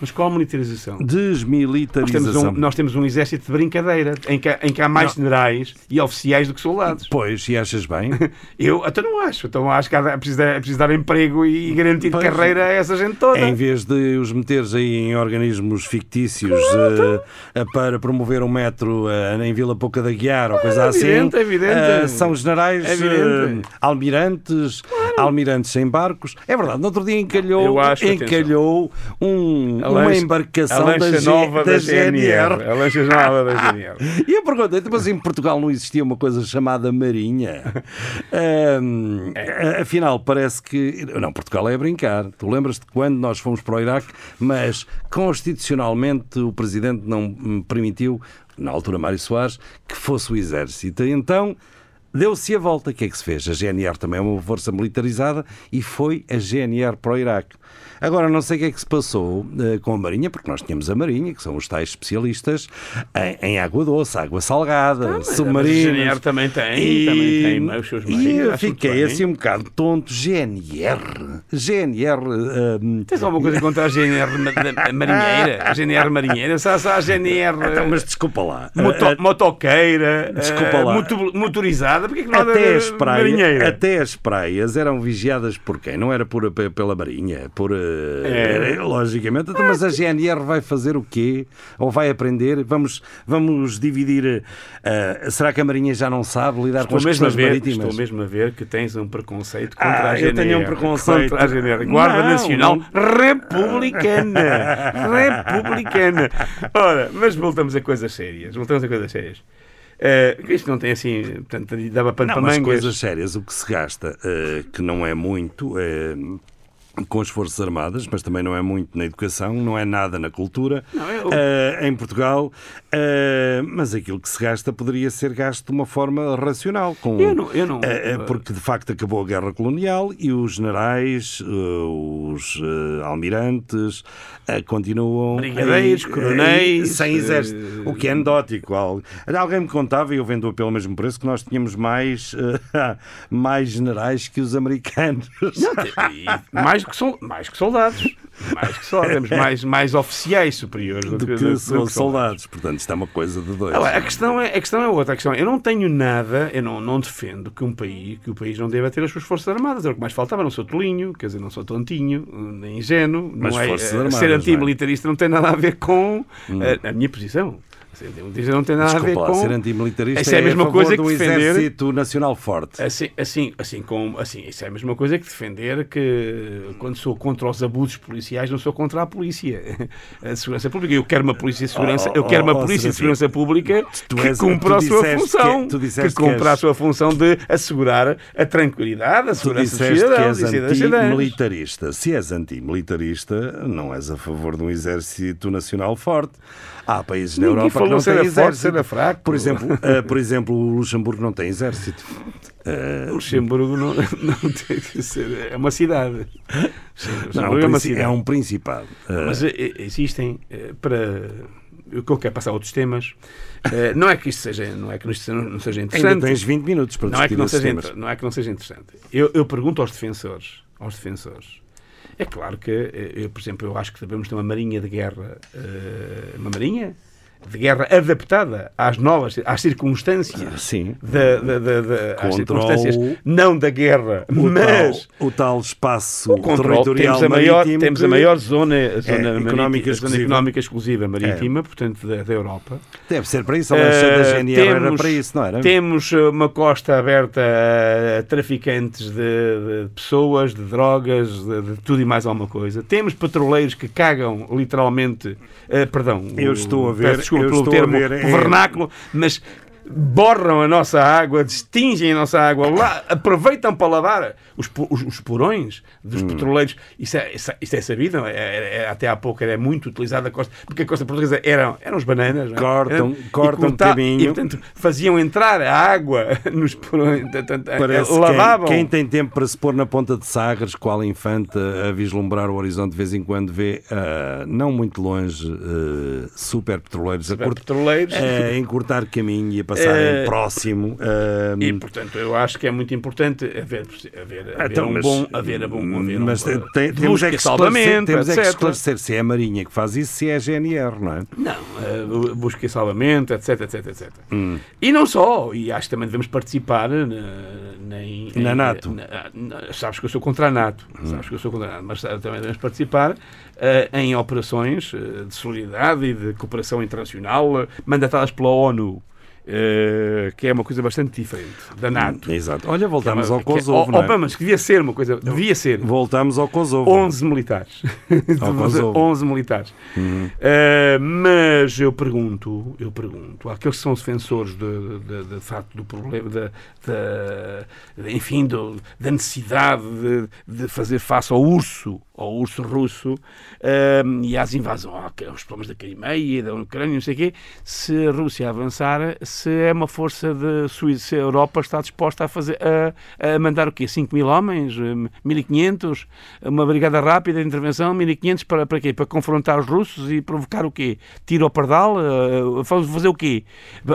Mas qual a militarização? Nós Desmilitarização. temos, um, nós temos um exército de brincadeira em que, há- em que há mais generais e oficiais do que soldados. Pois, e achas bem? Eu até não acho. Então acho que há- é preciso, dar- é preciso dar emprego e garantir Pois. carreira a essa gente toda. Em vez de os meteres aí em organismos fictícios eh, para promover um metro eh, em Vila Pouca da Guiar ou coisa É assim, evidente, é evidente. eh, são generais, É evidente. eh, almirantes, almirantes em barcos. É verdade, no outro dia encalhou, encalhou um- A uma lancha- embarcação a lancha da, nova da da GNR. GNR. A lancha nova da GNR. E eu perguntei, depois em Portugal não existia uma coisa chamada Marinha. Ahm, É. Afinal, parece que. Não, Portugal é a brincar. Tu lembras-te quando nós fomos para o Iraque, mas constitucionalmente o presidente não hum, permitiu, na altura Mário Soares, que fosse o exército. E Então. Deu-se a volta. O que é que se fez? A GNR também é uma força militarizada e foi a GNR para o Iraque. Agora, não sei o que é que se passou eh, com a Marinha, porque nós tínhamos a Marinha, que são os tais especialistas em, em água doce, água salgada, a submarinos. GNR também tem, também tem os seus meios. E eu fiquei assim um bocado tonto. GNR. GNR. eh, Tens alguma coisa contra a GNR marinheira? A GNR marinheira? Só, só a GNR Então, mas desculpa lá. moto- Eh, motoqueira, Desculpa eh, lá. moto- motorizada? Porque é que não até, as praias, marinheira? até as praias eram vigiadas por quem? Não era por, pe- pela Marinha, por eh, É. logicamente. Então, mas a GNR vai fazer o quê? Ou vai aprender? Vamos, vamos dividir. eh, será que a Marinha já não sabe lidar com Estou as mesmo, a ver, marítimas? estou mesmo a ver que tens um preconceito contra Ah, a eu GNR. tenho um preconceito. Contra a GNR. Guarda Não, Nacional não. Republicana. Republicana. Ora, mas voltamos a coisas sérias. Voltamos a coisas sérias. Eh, isto não tem assim, portanto, dava pano Não, para mas mangas. coisas sérias, o que se gasta, eh, que não é muito, eh, com as Forças Armadas, mas também não é muito na educação, não é nada na cultura, Não, eu- eh, em Portugal, eh, mas aquilo que se gasta poderia ser gasto de uma forma racional. Com, Eu não- eu não- eh, porque de facto acabou a guerra colonial e os generais, os almirantes, continuam. Brigadeiros, coronéis, sem exército. O que é anedótico. Al- Alguém me contava, e eu vendo pelo mesmo preço, que nós tínhamos mais, mais generais que os americanos. E mais, que sol- mais que soldados. Mais que só, temos mais, mais oficiais superiores do, do que, são que soldados. Portanto, isto é uma coisa de dois. Agora, a questão, é, a questão é outra. A questão é, eu não tenho nada, eu não, não defendo que um país, que o país não deva ter as suas forças armadas. Era o que mais faltava. Não sou tolinho, quer dizer, não sou tontinho, nem ingênuo. Mas não é, Forças eh, Armadas, ser não é? antimilitarista não tem nada a ver com Hum. eh, a minha posição. Não tem nada a ver Desculpa com. ser antimilitarista Isso é a mesma favor coisa de que um defender. exército nacional forte. Assim, assim, assim, como, assim, isso é a mesma coisa que defender que quando sou contra os abusos policiais não sou contra a polícia, a segurança pública. Eu quero uma polícia de segurança, Oh, eu quero uma oh, oh, polícia de Serafim, segurança pública tu que és- cumpra tu a sua função, que- tu que, disseste que cumpra a és- sua função de assegurar a tranquilidade, a Tu segurança dos disseste que cidadãos és antimilitarista. Se és antimilitarista, não és a favor de um exército nacional forte. Há países na Ninguém Europa que não têm forte, exército. se era fraco. Por exemplo, eh, por exemplo, o Luxemburgo não tem exército. O Luxemburgo não, não tem que ser. É uma cidade. Não, Luxemburgo é uma cidade. é um principado. Eh, Mas eh, existem para o que eu quero passar a outros temas. eh, não é que isto seja, não é que isto não, seja interessante. Ainda tens 20 minutos para não é que não seja, temas. não é que não seja interessante. Eu, eu pergunto aos defensores, aos defensores. É claro que, eh, eu, por exemplo, eu acho que devemos ter uma marinha de guerra, eh, uma marinha de guerra adaptada às novas, às circunstâncias, Sim. da, da, da, da- às circunstâncias não da guerra, O, mas tal, o tal espaço o controle, territorial temos a maior, temos a maior zona, a zona, económica marítima- a zona exclusiva. económica exclusiva marítima, portanto, da, da Europa. Deve ser para isso. A lancha da Eh, GNR era temos- para isso, não era? Temos eh, uma costa aberta a traficantes de, de pessoas, de drogas, de, de tudo e mais alguma coisa. Temos petroleiros que cagam literalmente, eh, perdão, Eu o- estou a ver, desculpa eu pelo termo, é- vernáculo, mas borram a nossa água, distingem a nossa água, lá, aproveitam para lavar os, os, os porões dos Hum. petroleiros. Isso é, isso é- isso é sabido, é- é- é- até há pouco era muito utilizada a costa, porque a costa portuguesa eram, eram os bananas. é? Cortam- E cortam um corta- bocadinho. E, portanto, faziam entrar a água nos porões, portanto, lavavam. quem, quem tem tempo para se pôr na ponta de Sagres, qual infante a vislumbrar o horizonte de vez em quando vê, ah, não muito longe, ah, super petroleiros a, curt- petroleiros. a encurtar caminho e a passarem Eh, próximo. ah, E, portanto, eu acho que é muito importante haver, haver, haver Então, um mas- bom. Haver, a bom, haver mas um, tem- temos é que esclarecer, temos é que esclarecer se é a Marinha que faz isso, se é a GNR, não é? Não, eh, busca e salvamento, etc, etc, etc. Hum. E não só, e acho que também devemos participar na, na, em- Na NATO. na- na- sabes que eu sou contra a NATO, sabes que eu sou contra a NATO, mas eh, também devemos participar eh, em operações eh, de solidariedade e de cooperação internacional eh, mandatadas pela ONU. Eh, que é uma coisa bastante diferente da NATO. Exato. Olha, voltamos é uma- ao é- Kosovo, oh, oh, é? pá, mas que devia ser uma coisa, devia ser. Voltamos ao Kosovo. 11 militares. Ao Kosovo. 11 militares. Uhum. Uh, mas eu pergunto, eu pergunto, àqueles que são defensores de, de, de, de facto do problema, da, enfim, do- da necessidade de, fazer face ao urso, ao urso russo um, e às invasões, aos problemas da Crimeia, da Ucrânia, não sei o quê, se a Rússia avançar, se é uma força de Suíça, se a Europa está disposta a fazer, a, a mandar o quê? 5 mil homens? Hum, 1500? Uma brigada rápida de intervenção? 1500 para, para quê? Para confrontar os russos e provocar o quê? Tiro ao pardal? Uh, fazer o quê?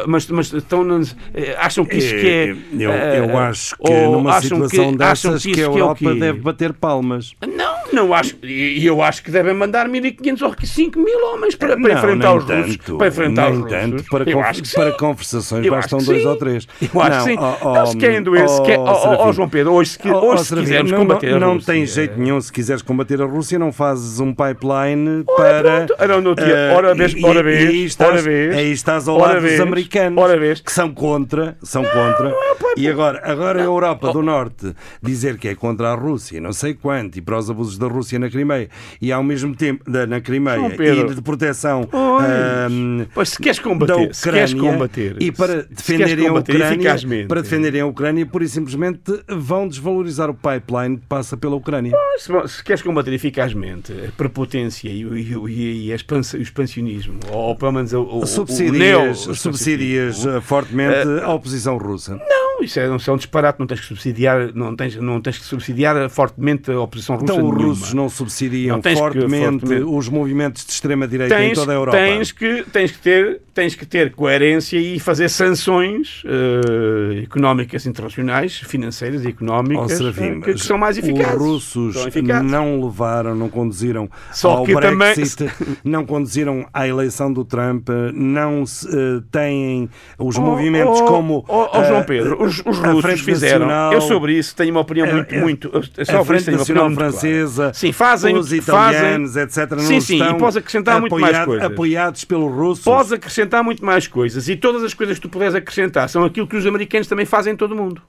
Mas, mas estão, eh, acham que isto que é... Eu, eu eh, acho que ou numa acham situação que- acham dessas que que, a isso que é Europa quê? deve bater palmas. Não, não acho. E eu acho que devem mandar 1500 ou 5 mil homens para, para Não, enfrentar os russos. tanto, Para enfrentar os russos. tanto, para, eu acho que para conversações Eu bastam dois sim. ou três. Eu acho que sim. Não, se querem doer, se quer- ó, ó, João Pedro, hoje, se, hoje, se quisermos não, combater não, a não tem jeito nenhum. Se quiseres combater a Rússia, não fazes um pipeline Ora, para. pronto. Ora, eh, ora vez, e- ora e- vez, e estás, ora vez, aí estás ao lado vez, dos americanos ora vez. que são contra. São contra. e agora, agora a Europa do Norte dizer que é contra a Rússia, não sei quanto, e para os abusos da Rússia na Crimeia, e ao mesmo tempo da, na Crimeia e de proteção. Pois. Pois, se queres da combater, se queres Ucrânia, combater, e para defenderem a combater Ucrânia, eficazmente. para defenderem a Ucrânia, pura e simplesmente vão desvalorizar o pipeline que passa pela Ucrânia. Se, se queres combater eficazmente a prepotência e, o- e, o- e, e a expansa- o expansionismo, ou pelo menos o, o, o subsidias, neo- subsidias eh, fortemente a oposição russa. Não, isso é, isso é um disparate, não tens que subsidiar, não tens, não tens que subsidiar fortemente a oposição russa. Então os nenhuma. russos não subsidiam Não, tens que- fortemente, fortemente. os movimentos de extrema-direita em tens, toda a Europa. Tens que, tens, que ter, tens que ter coerência e fazer sanções eh, económicas internacionais, financeiras e económicas Serafim, eh, que, que são mais Os eficazes. russos São eficazes. não levaram, não conduziram Só ao que também- Brexit, não conduziram à eleição do Trump, não se, eh, têm os Oh, movimentos oh, como. oh, oh, João Pedro, os, os a russos fizeram. Nacional, eu sobre isso tenho uma opinião muito, a- a- muito. eu a Frente isso Nacional muito clara. Francesa, Sim, fazem os fazem- italianos, etc. Não Sim, sim, e podes acrescentar muito mais apoiado- coisas. apoiados pelos russos. Podes acrescentar muito mais coisas e todas as coisas que tu puderes acrescentar são aquilo que os americanos também fazem em todo o mundo.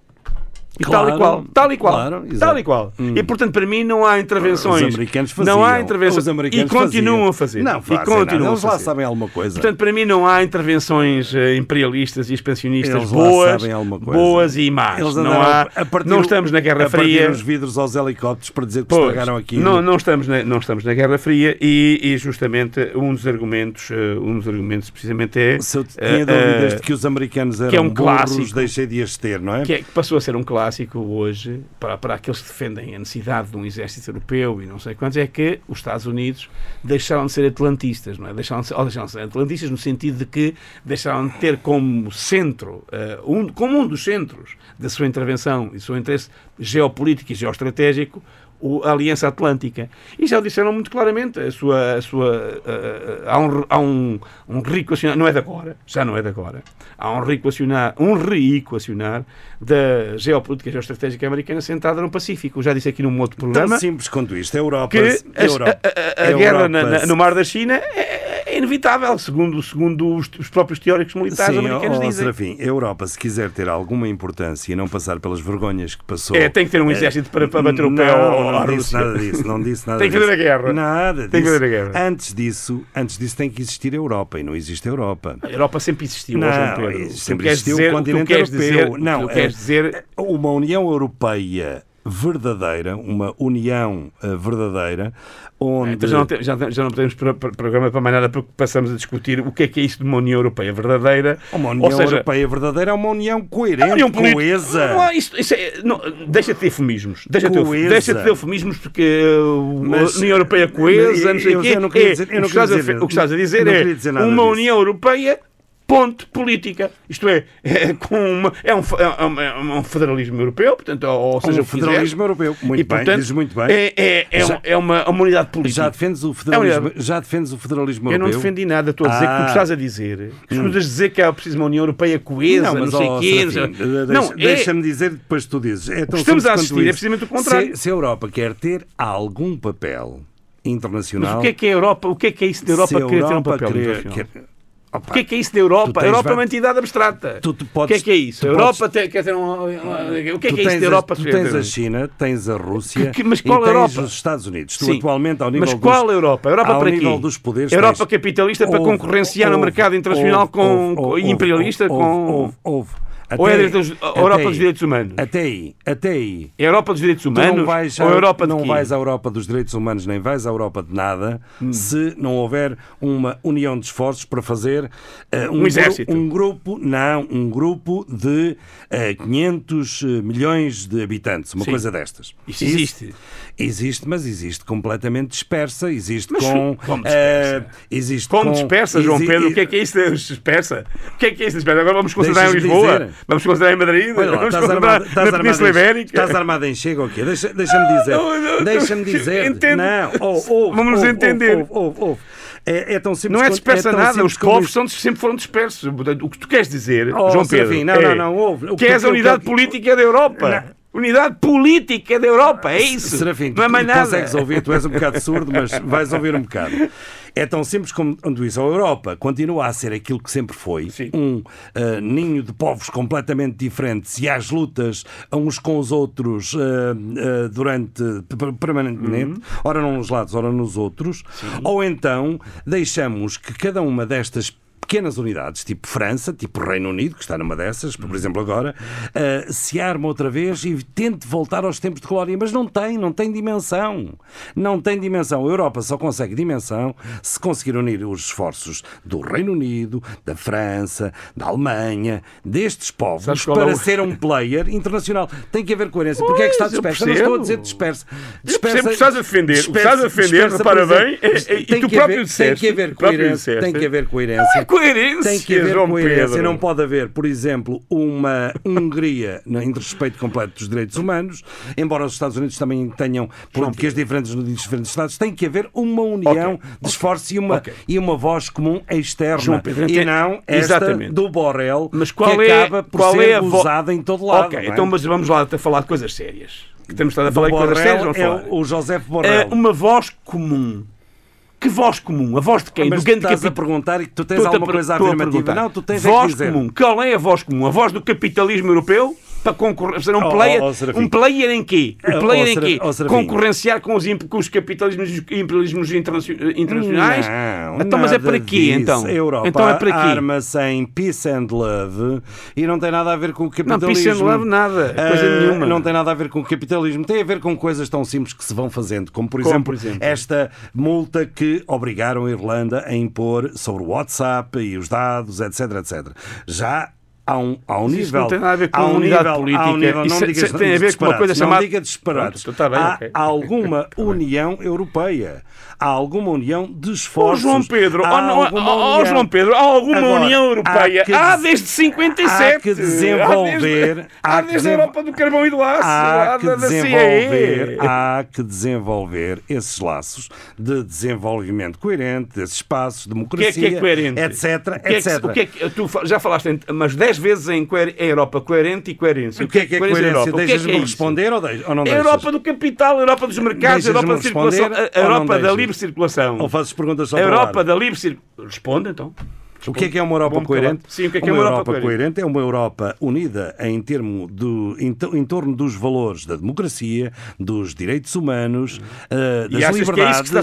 E Claro, tal e qual, tal e qual, claro, tal e qual. E portanto, para mim, não há intervenções. Os americanos faziam. Não há intervenções. E continuam faziam. a fazer. Não e fazem continuam nada. Eles a lá fazer. sabem alguma coisa. Portanto, para mim, não há intervenções eh, imperialistas e expansionistas Eles boas, sabem alguma coisa. boas e más. Eles não há, a partir não estamos na Guerra a Fria. os vidros aos helicópteros para dizer que Pois, estragaram aquilo. Não, não, estamos na, não estamos na Guerra Fria e, e justamente um dos argumentos, eh, um dos argumentos precisamente é Se eu tinha dúvidas eh, de que os americanos eram que é um burros, clássico. deixei de as ter, não é? que, é- que passou a ser um clássico hoje para, para aqueles que defendem a necessidade de um exército europeu e não sei quantos, é que os Estados Unidos deixaram de ser atlantistas, não é? Deixaram de ser, ou deixaram de ser atlantistas no sentido de que deixaram de ter como centro, eh, um, como um dos centros da sua intervenção e do seu interesse geopolítico e geoestratégico o- a Aliança Atlântica. E já o disseram muito claramente. A sua, a sua, eh, há um, há um, um reequacionar, não é de agora, já não é de agora, há um reequacionar, um reequacionar da geopolítica e geoestratégica americana sentada no Pacífico. Já disse aqui num outro Tão programa simples quanto isto. A Europa. que a Europa, a, a- a a guerra na- na- no Mar da China é, é inevitável, segundo, segundo os, os próprios teóricos militares Sim, americanos ó, dizem. Serafim, a Europa, se quiser ter alguma importância e não passar pelas vergonhas que passou. É, tem que ter um exército para, para bater o pé não, ao, não disse nada disso, não disse nada Tem que fazer a guerra. Nada Tem que fazer a guerra. Antes disso, antes disso tem que existir a Europa e não existe a Europa. A Europa sempre existiu, Não, Pedro. sempre existiu o continente europeu. dizer, não, tu queres é- dizer uma União Europeia verdadeira, uma união eh, verdadeira, onde Então já não, te- já, já não pro- programa para mais nada porque passamos a discutir o que é que é isto de uma União Europeia verdadeira. uma União Ou seja, Europeia verdadeira é uma união coerente, União política- coesa. Não há isto, isso é- não, deixa de ter eufemismos. Deixa de deixa de ter eufemismos porque uh, Mas- a União Europeia coesa, não sei o quê. eu não queria é, o, que estás a, dizer- o que estás a dizer eu não é dizer uma. União Europeia ponto política. Isto é, é, com uma, é, um, fe- é um- é um federalismo europeu, portanto, ou, ou seja, um o federalismo europeu. Muito e, bem, portanto, dizes muito bem. É, é, é, Já- é uma, uma unidade política. Já defendes o federalismo, unidade- já defendes o federalismo Eu não europeu? defendi nada, estou a dizer que tu Ah. estás a dizer. Que escutas dizer que há preciso uma União Europeia coesa, não, mas, sei ó, o quê. não sei- deixa- Não, é- Deixa-me dizer, depois tu dizes. É Estamos a assistir, é precisamente o contrário. Se, se a Europa quer ter algum papel Mas internacional. o que é que é a Europa? O que é que é isso da Europa se a querer ter um Europa papel querer- internacional? quer- Opa, O que é que é isso da Europa? A Europa é uma entidade abstrata. tu- tu o podes- que é que é isso? A Europa podes- tem, quer ter um, o que é que é isso da a- Europa? Tu tens a China, tens a Rússia Que- que- mas e qual tens Europa? os Estados Unidos. Tu Sim. atualmente, ao nível Mas qual dos, Europa? Europa ao para nível quê? dos poderes, Europa tens- capitalista para Houve- concorrenciar no mercado internacional houve- com, e imperialista houve- com... houve. Ou é Até aí- a Europa até dos aí- direitos humanos? Até aí, até aí. É a Europa dos direitos Tu humanos? não vais, ou a Europa não vais à Europa dos direitos humanos, nem vais à Europa de nada, Hum. se não houver uma união de esforços para fazer eh, Um gru- exército. um grupo, não, um grupo de eh, 500 milhões de habitantes, uma Sim. coisa destas. Isso existe. Existe, mas existe completamente dispersa, existe Mas com... como dispersa? existe Como com- dispersa, João exi- Pedro? O que é que é isso de dispersa? O que é que é isso dispersa? Agora vamos concentrar em Lisboa? dizer. Vamos concentrar em Madrid? Olha lá, vamos estás concentrar armado, estás na Península em, Ibérica? estás armado em chega ou quê? Deixa- Deixa-me dizer. Não, não, Deixa-me dizer. Entendo. Não, ouve, ouve, Vamos ouve, entender. É, é tão simples Não é dispersa tão nada, os povos são, sempre foram dispersos. O que tu queres dizer, Oh, João Pedro, Serafim, não, é não, não, ouve. O que que és a unidade que política da Europa. Unidade política da Europa, é isso. Serafim, não é mais nada. consegues ouvir, tu és um bocado surdo, mas vais ouvir um bocado. É tão simples como isso. A Europa continua a ser aquilo que sempre foi, um ah, ninho de povos completamente diferentes e às lutas uns com os outros ah, ah, durante per- permanentemente, ora num nos lados, ora nos outros, ou então deixamos que cada uma destas pequenas unidades, tipo França, tipo Reino Unido, que está numa dessas, por exemplo agora, uh, se arma outra vez e tente voltar aos tempos de glória, mas não tem, não tem dimensão. Não tem dimensão. A Europa só consegue dimensão se conseguir unir os esforços do Reino Unido, da França, da Alemanha, destes povos, é para o- ser um player internacional. Tem que haver coerência. Porque é que está Pois, eu? Não estou a dizer dispersa. Eu que estás a defender, dispersa- estás a defender, dispersa, repara exemplo, bem, é- é- e tem tu próprio haver- disseste, Tem que haver coerência. Tem que haver coerência. Coerência, Tem que haver João coerência. Pedro. Não pode haver, por exemplo, uma Hungria em respeito completo dos direitos humanos, embora os Estados Unidos também tenham políticas diferentes nos diferentes Estados, tem que haver uma união Ok, de esforços e uma, Ok. e uma voz comum externa. João Pedro, e não esta Exatamente. do Borrell, Mas qual que é, acaba por qual ser é a vo- gozada em todo lado. Ok, é? então mas vamos lá a falar de coisas sérias. Que temos estado a falar de coisas sérias. é falar. o José Borrell. É uma voz comum. Que voz comum? A voz de quem? Mas do grande estás a perguntar e que tu tens alguma coisa a afirmativa. perguntar. Não, tu tens é que voz dizer. comum. Qual é a voz comum? A voz do capitalismo europeu? Para concorrer, ser um Oh, player, oh, oh, um player em quê? Oh, Um player oh, em quê? oh. Concorrenciar com os, com os capitalismos e os imperialismos internacio- internacionais? Não, então, mas é para quê, disso. então? Europa então é para quê? arma-se em peace and love e não tem nada a ver com o capitalismo. peace and love nada, coisa Ah, nenhuma. Não tem nada a ver com o capitalismo. Tem a ver com coisas tão simples que se vão fazendo, como por, Como, exemplo, por exemplo? esta multa que obrigaram a Irlanda a impor sobre o WhatsApp e os dados, etc, etc. Já há um, há um Mas nível. não tem nada a ver com há um unidade nível, política. Há um nível, não é- digas, isso tem a ver com uma coisa chamada- Não diga disparates. Pronto, está bem, há, ok. há alguma união europeia. Há alguma união de esforços. João Pedro, há ó, ó, união. João Pedro, há alguma Agora, União Europeia? há que Há des- desde 57. Há que desenvolver. Há há desde, que há desde a Europa do carvão e do aço. Há que da, da desenvolver, há que desenvolver esses laços de desenvolvimento coerente, desses espaços, O que é democracia, que é coerente? etc, O que é que- etc. o que é que- tu já falaste umas 10 vezes em, coer- em Europa coerente e coerência. O que é que é Coerência coerência? é Deixas-me é responder ou, deix- ou não A deixas? Europa do capital, a Europa dos mercados, a Europa da circulação, a a Europa da deixas? livre circulação. Ou fazes perguntas só A Europa da livre circulação. Responde então. O que é que é uma Europa Vou-me coerente? Sim, o que é que é uma Europa coerente? É uma Europa unida em, termo do, em, em torno dos valores da democracia, dos direitos humanos, E das que é que liberdades à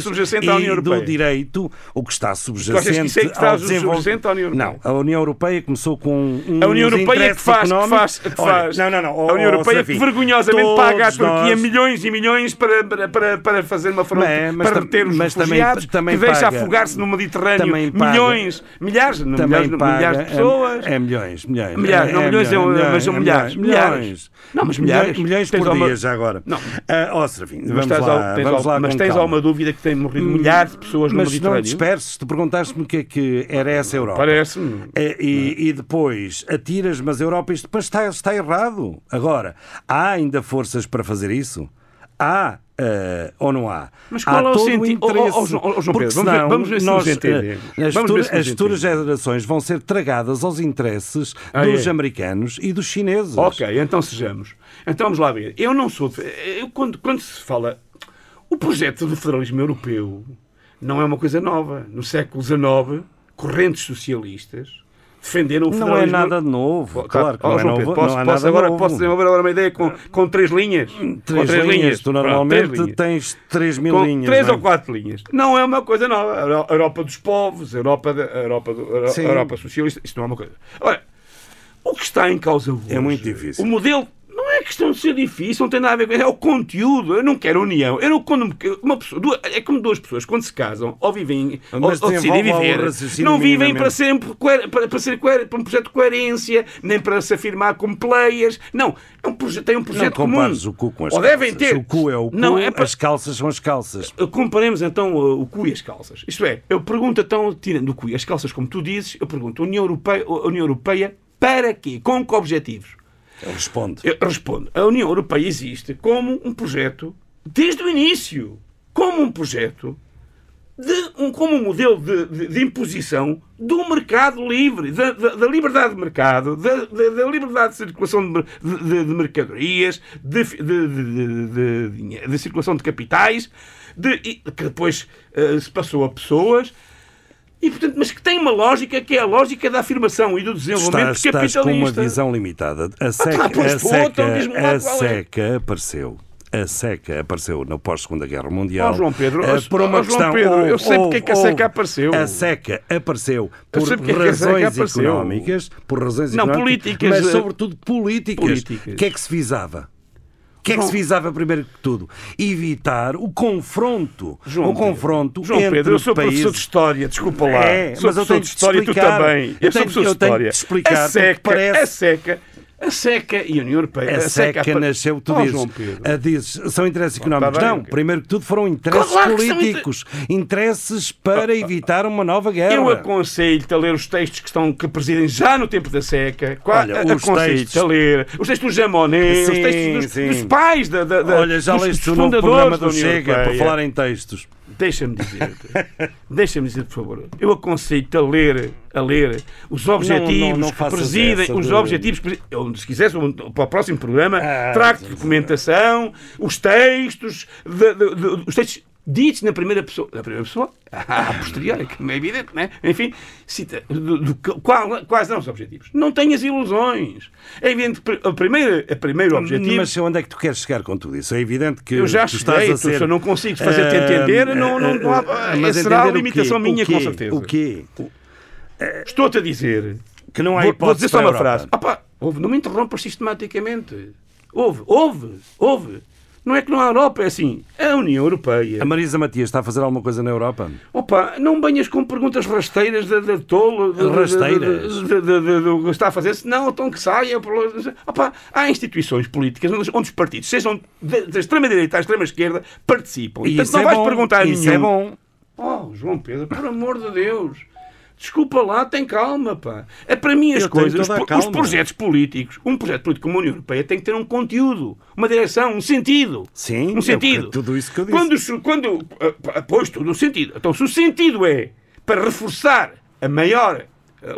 e do direito, o que está que subjacente isso é que está ao à União Europeia? Não, a União Europeia começou com um A União Europeia que faz, que faz, que Olha, faz. não, não, não. a União oh, Europeia que vergonhosamente paga à Turquia nós- milhões e milhões para, para, para, fazer uma fronteira, para reter os mas também- refugiados, também que deixa afogar-se no Mediterrâneo também milhões, milhares, não, Também milhares, paga, milhares de pessoas. É, é milhões, milhões. Milhares, não, milhões é um- mas são milhares, milhares. Não, mas milhares. Milhões por dia já agora. Não. Ah, ó, Serafim, Mas vamos tens, lá, tens, vamos lá mas tens calma. alguma dúvida que têm morrido milhares de pessoas no Mas não Mediterrâneo? disperses, tu perguntaste-me o que é que era essa Europa. Parece-me. É, E, e depois atiras, mas a Europa isto depois está, está errado. Agora, há ainda forças para fazer isso? Há eh, ou não há? Mas há qual é o sentido? Oh, oh, interesse, oh, João- oh, João Pedro, vamos ver- vamos ver se nós, eh, entendemos. As, futuras- as gerações vão ser tragadas aos interesses Ah, dos é? americanos e dos chineses. Ok, então sejamos. Então vamos lá ver. Eu não sou. Eu, quando, quando se fala. O projeto do federalismo europeu não é uma coisa nova. No século XIX, correntes socialistas defenderam o Não é federalismo. nada de novo, claro que Ó, não é João novo, Pedro, posso, não posso nada agora, novo. posso desenvolver agora uma ideia com, com três linhas? com Três, linhas, tu Pronto, normalmente três linhas. tens 3 mil com linhas. três é? ou quatro linhas. Não é uma coisa nova. A Euro- a Europa dos povos, a Europa, da- a Europa, do- a Europa socialista, isto não é uma coisa. Ora, o que está em causa hoje? É muito difícil. O modelo é questão de ser difícil, não tem nada a ver com isso, é o conteúdo. Eu não quero união. Eu não, quando, uma pessoa, duas- é como duas pessoas, quando se casam, ou vivem, ou, Mas ou decidem desenvolve viver, não vivem para, serem, para, para, ser para um projeto de coerência, nem para se afirmar como players. Não, é um projeto, tem um Não projeto comum. compares o cu com as Ou calças. devem ter. O cu é o cu, Não, é para- as calças são as calças. Comparemos então uh, o cu e as calças. Isto é, eu pergunto então, tirando o cu e as calças, como tu dizes, eu pergunto, a União Europeia, a União Europeia para quê? Com que objetivos? Responde. Eu respondo, a União Europeia existe como um projeto, desde o início, como um projeto, de, um, como um modelo de, de- de imposição do mercado livre, da, da- da liberdade de mercado, da, da- da liberdade de circulação de, de- mercadorias, de, circulação de capitais, que depois eh, se passou a pessoas. E, portanto, mas que tem uma lógica que é a lógica da afirmação e do desenvolvimento Estás, estás com uma capitalista. visão limitada. A seca, pois, a pô, seca, então a é. seca apareceu. a seca apareceu na pós-segunda guerra mundial. Ó, João Pedro, ó, por uma João questão. Pedro, eu sei porque é que a seca apareceu. A seca apareceu por é a razões apareceu. económicas, por razões Não, económicas, políticas, mas eh, sobretudo políticas. políticas. O que é que se visava? O que é que João- se visava primeiro que tudo? Evitar o confronto. João o confronto João entre Pedro, eu sou países. professor de História, desculpa lá. É, sou mas eu tenho de História e tu explicar. também. Eu Eu, sou tenho- professor de História. explicar, a porque seca, parece- a seca, a seca e a União Europeia. A seca apa- nasceu, tu Oh, dizes, a dizes, são interesses económicos. bem, não, primeiro que tudo foram interesses Claro políticos. Interesses para evitar uma nova guerra. Eu aconselho-te a ler os textos que estão que presidem já no tempo da seca. Olha, a- os textos- a ler os textos do Jamonet, os textos dos, dos pais da, da, da- Olha, já dos, leste o novo programa do Chega, por Europeia. falar em textos. Deixa-me dizer, deixa-me dizer, por favor. Eu aconselho-te a ler, a ler os objetivos não, não que faças presidem, os de- objetivos, que eu, se quiseres, para o próximo programa, Ah, sim. documentação, os textos, de- de- os textos ditos na primeira pessoa, na primeira pessoa, a posteriori, que é evidente, né? Enfim, cita do, do- qual- quais são os objetivos. Não tenhas ilusões. É evidente que o primeiro, o primeiro objetivo. Mas onde é que tu queres chegar com tudo isso? É evidente que Eu já cheguei, a ser... se eu não consigo fazer-te entender, não- não- não há- ah, mas será a limitação minha, com certeza. O quê? Estou-te a dizer. Que não há vou, vou hipótese dizer só uma a frase. Opa, ouve, não me interrompas sistematicamente. Houve, houve, houve. Não é que não há Europa, é assim. A União Europeia. A Marisa Matias está a fazer alguma coisa na Europa? Opa, não venhas com perguntas rasteiras de, de tolo. De, Rasteiras? Do que está a fazer. Não, então que saia. Opa, há instituições políticas onde, os partidos, sejam da extrema-direita à extrema-esquerda, participam. E isso não é vais bom, perguntar a isso nenhum. é bom. Oh, João Pedro, por amor de Deus. Desculpa lá, tem calma, pá. É para mim as Eu coisas, os, os projetos políticos, um projeto político como a União Europeia tem que ter um conteúdo, uma direção, um sentido. Sim, um sentido. é tudo isso que eu disse. Quando, quando ah, pois tudo um sentido. Então, se o sentido é para reforçar a maior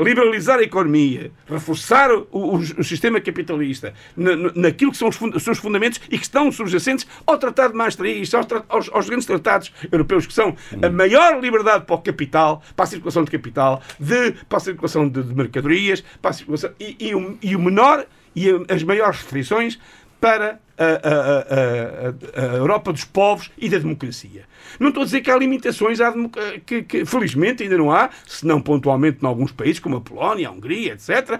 liberalizar a economia, reforçar o, o- o sistema capitalista na, na- naquilo que são os, fun- os seus fundamentos e que estão subjacentes ao Tratado de Maastricht, aos, aos, aos grandes tratados europeus, que são a maior liberdade para o capital, para a circulação de capital, de, para a circulação de, de mercadorias, para a circulação, e, e o, e o menor e as maiores restrições para a, a- a- Europa dos povos e da democracia. Não estou a dizer que há limitações, à democ- que, que felizmente ainda não há, se não pontualmente em alguns países, como a Polónia, a Hungria, etc.,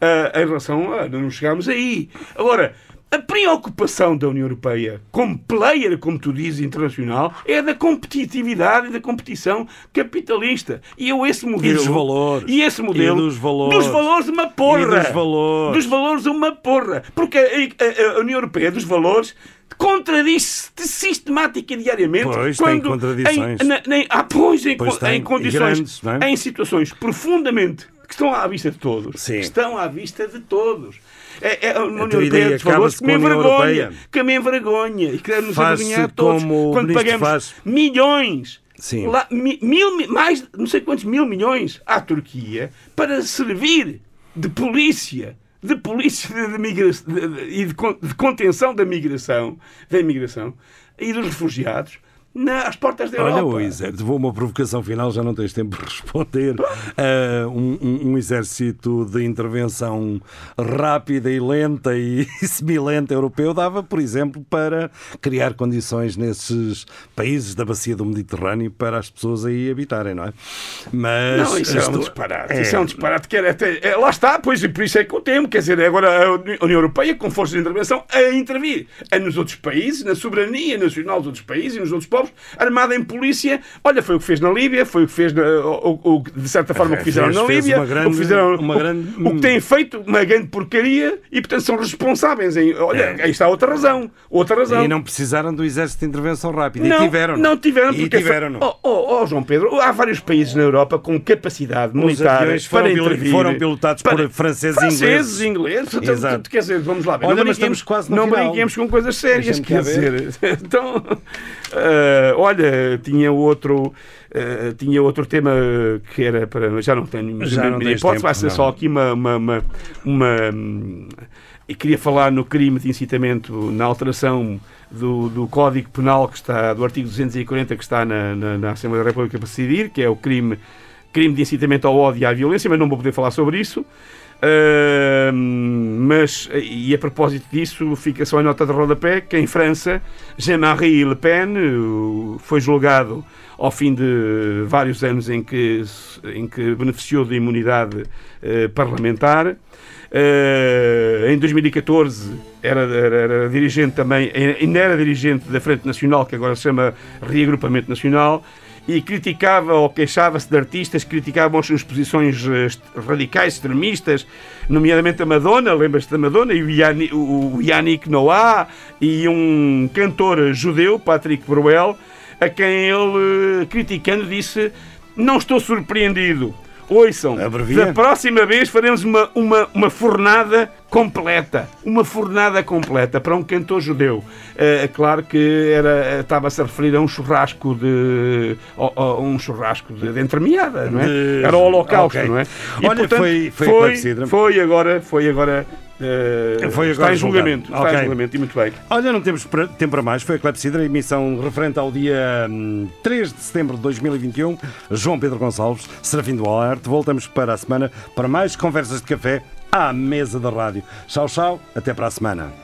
ah, em relação a. Não chegámos aí. Agora. A preocupação da União Europeia, como player, como tu dizes, internacional, é da competitividade e da competição capitalista. E eu esse modelo... dos valores. E esse modelo... E dos valores. Dos valores uma porra. E dos valores. Dos valores uma porra. Porque a, a- a União Europeia dos valores contradiz-se sistematica e diariamente Pois, tem quando contradições. Em, na, nem- ah, pois, em, Pois tem, em e condições, grandes, é? em situações profundamente que estão à vista de todos. Sim. Que estão à vista de todos. É, é a União Europeia dos valores que me envergonha. Que me envergonha. E que deve nos envergonhar a todos. como o Quando pagamos faz. milhões Sim. lá, mi- mil, mi- mais não sei quantos mil milhões à Turquia para servir de polícia de polícia de, de migra- de- de- e de, de contenção da migração da imigração e dos refugiados na- às portas da Europa. Olha, o exército, vou uma provocação final, já não tens tempo de responder. Ah, um, um- um exército de intervenção rápida e lenta e semilenta europeu dava, por exemplo, para criar condições nesses países da bacia do Mediterrâneo para as pessoas aí habitarem, não é? Mas Não, isso é um disparate. Isso é um disparate. Que era até, é, lá está, pois, e por isso é que eu temo. Quer dizer, agora a Uni- União Europeia, com forças de intervenção, a intervir a nos outros países, na soberania nacional dos outros países e nos outros povos, armada em polícia. Olha, foi o que fez na Líbia, foi o que fez, na, o, o- de certa forma, o que fizeram Fez- na Líbia, grande- o que fizeram, uma o- grande- o, que têm feito, uma grande porcaria, e portanto são responsáveis em. Olha, aí está outra razão. Outra razão. E não precisaram do exército de intervenção rápida. Não, e tiveram. não tiveram, E porque tiveram. Oh, oh, oh, João Pedro, há vários países na Europa com capacidade militar para intervir. foram pilotados por Para- franceses e franceses ingleses. e ingleses. Então, Exato. Quer dizer, vamos lá. Olha, não mas estamos quase no não brinquemos com coisas sérias. Quer dizer, então, ah, olha, tinha outro. ah, tinha outro tema que era para. Já não tenho Já não hipótese, tempo, vai ser não. só aqui uma. uma, uma, uma, hum, e queria falar no crime de incitamento, na alteração do, do Código Penal que está, do artigo 240 que está na, na, na Assembleia da República para decidir, que é o crime, crime de incitamento ao ódio e à violência, mas não vou poder falar sobre isso. Uh, mas, e a propósito disso, fica só a nota de rodapé que em França, Jean-Marie Le Pen foi julgado ao fim de vários anos em que, em que beneficiou de imunidade uh, parlamentar. Uh, em 2014 era, era, era, dirigente também, ainda era dirigente da Frente Nacional, que agora se chama Reagrupamento Nacional, e criticava ou queixava-se de artistas que criticavam as suas posições eh, radicais, extremistas, nomeadamente a Madonna, lembras-te da Madonna, e o, Yannick, o Yannick Noah, e um cantor judeu, Patrick Bruel, a quem ele, eh, criticando, disse: Não estou surpreendido Ouçam, Abrevia. da próxima vez faremos uma, uma, uma fornada completa. Uma fornada completa para um cantor judeu. É, claro que era, estava-se a referir a um churrasco de. A, a um churrasco de, de entremeada, não é? Era o Holocausto, okay. não é? E, Olha, portanto, foi, foi, foi, foi agora, foi agora Uh, foi agora está em julgamento. Está okay. em julgamento e muito bem. Olha, não temos tempo para mais. Foi a Clepsidra, emissão referente ao dia 3 hum, de setembro de 2021. João Pedro Gonçalves, Serafim do Alerte. Voltamos para a semana para mais conversas de café à mesa da rádio. Tchau, tchau. Até para a semana.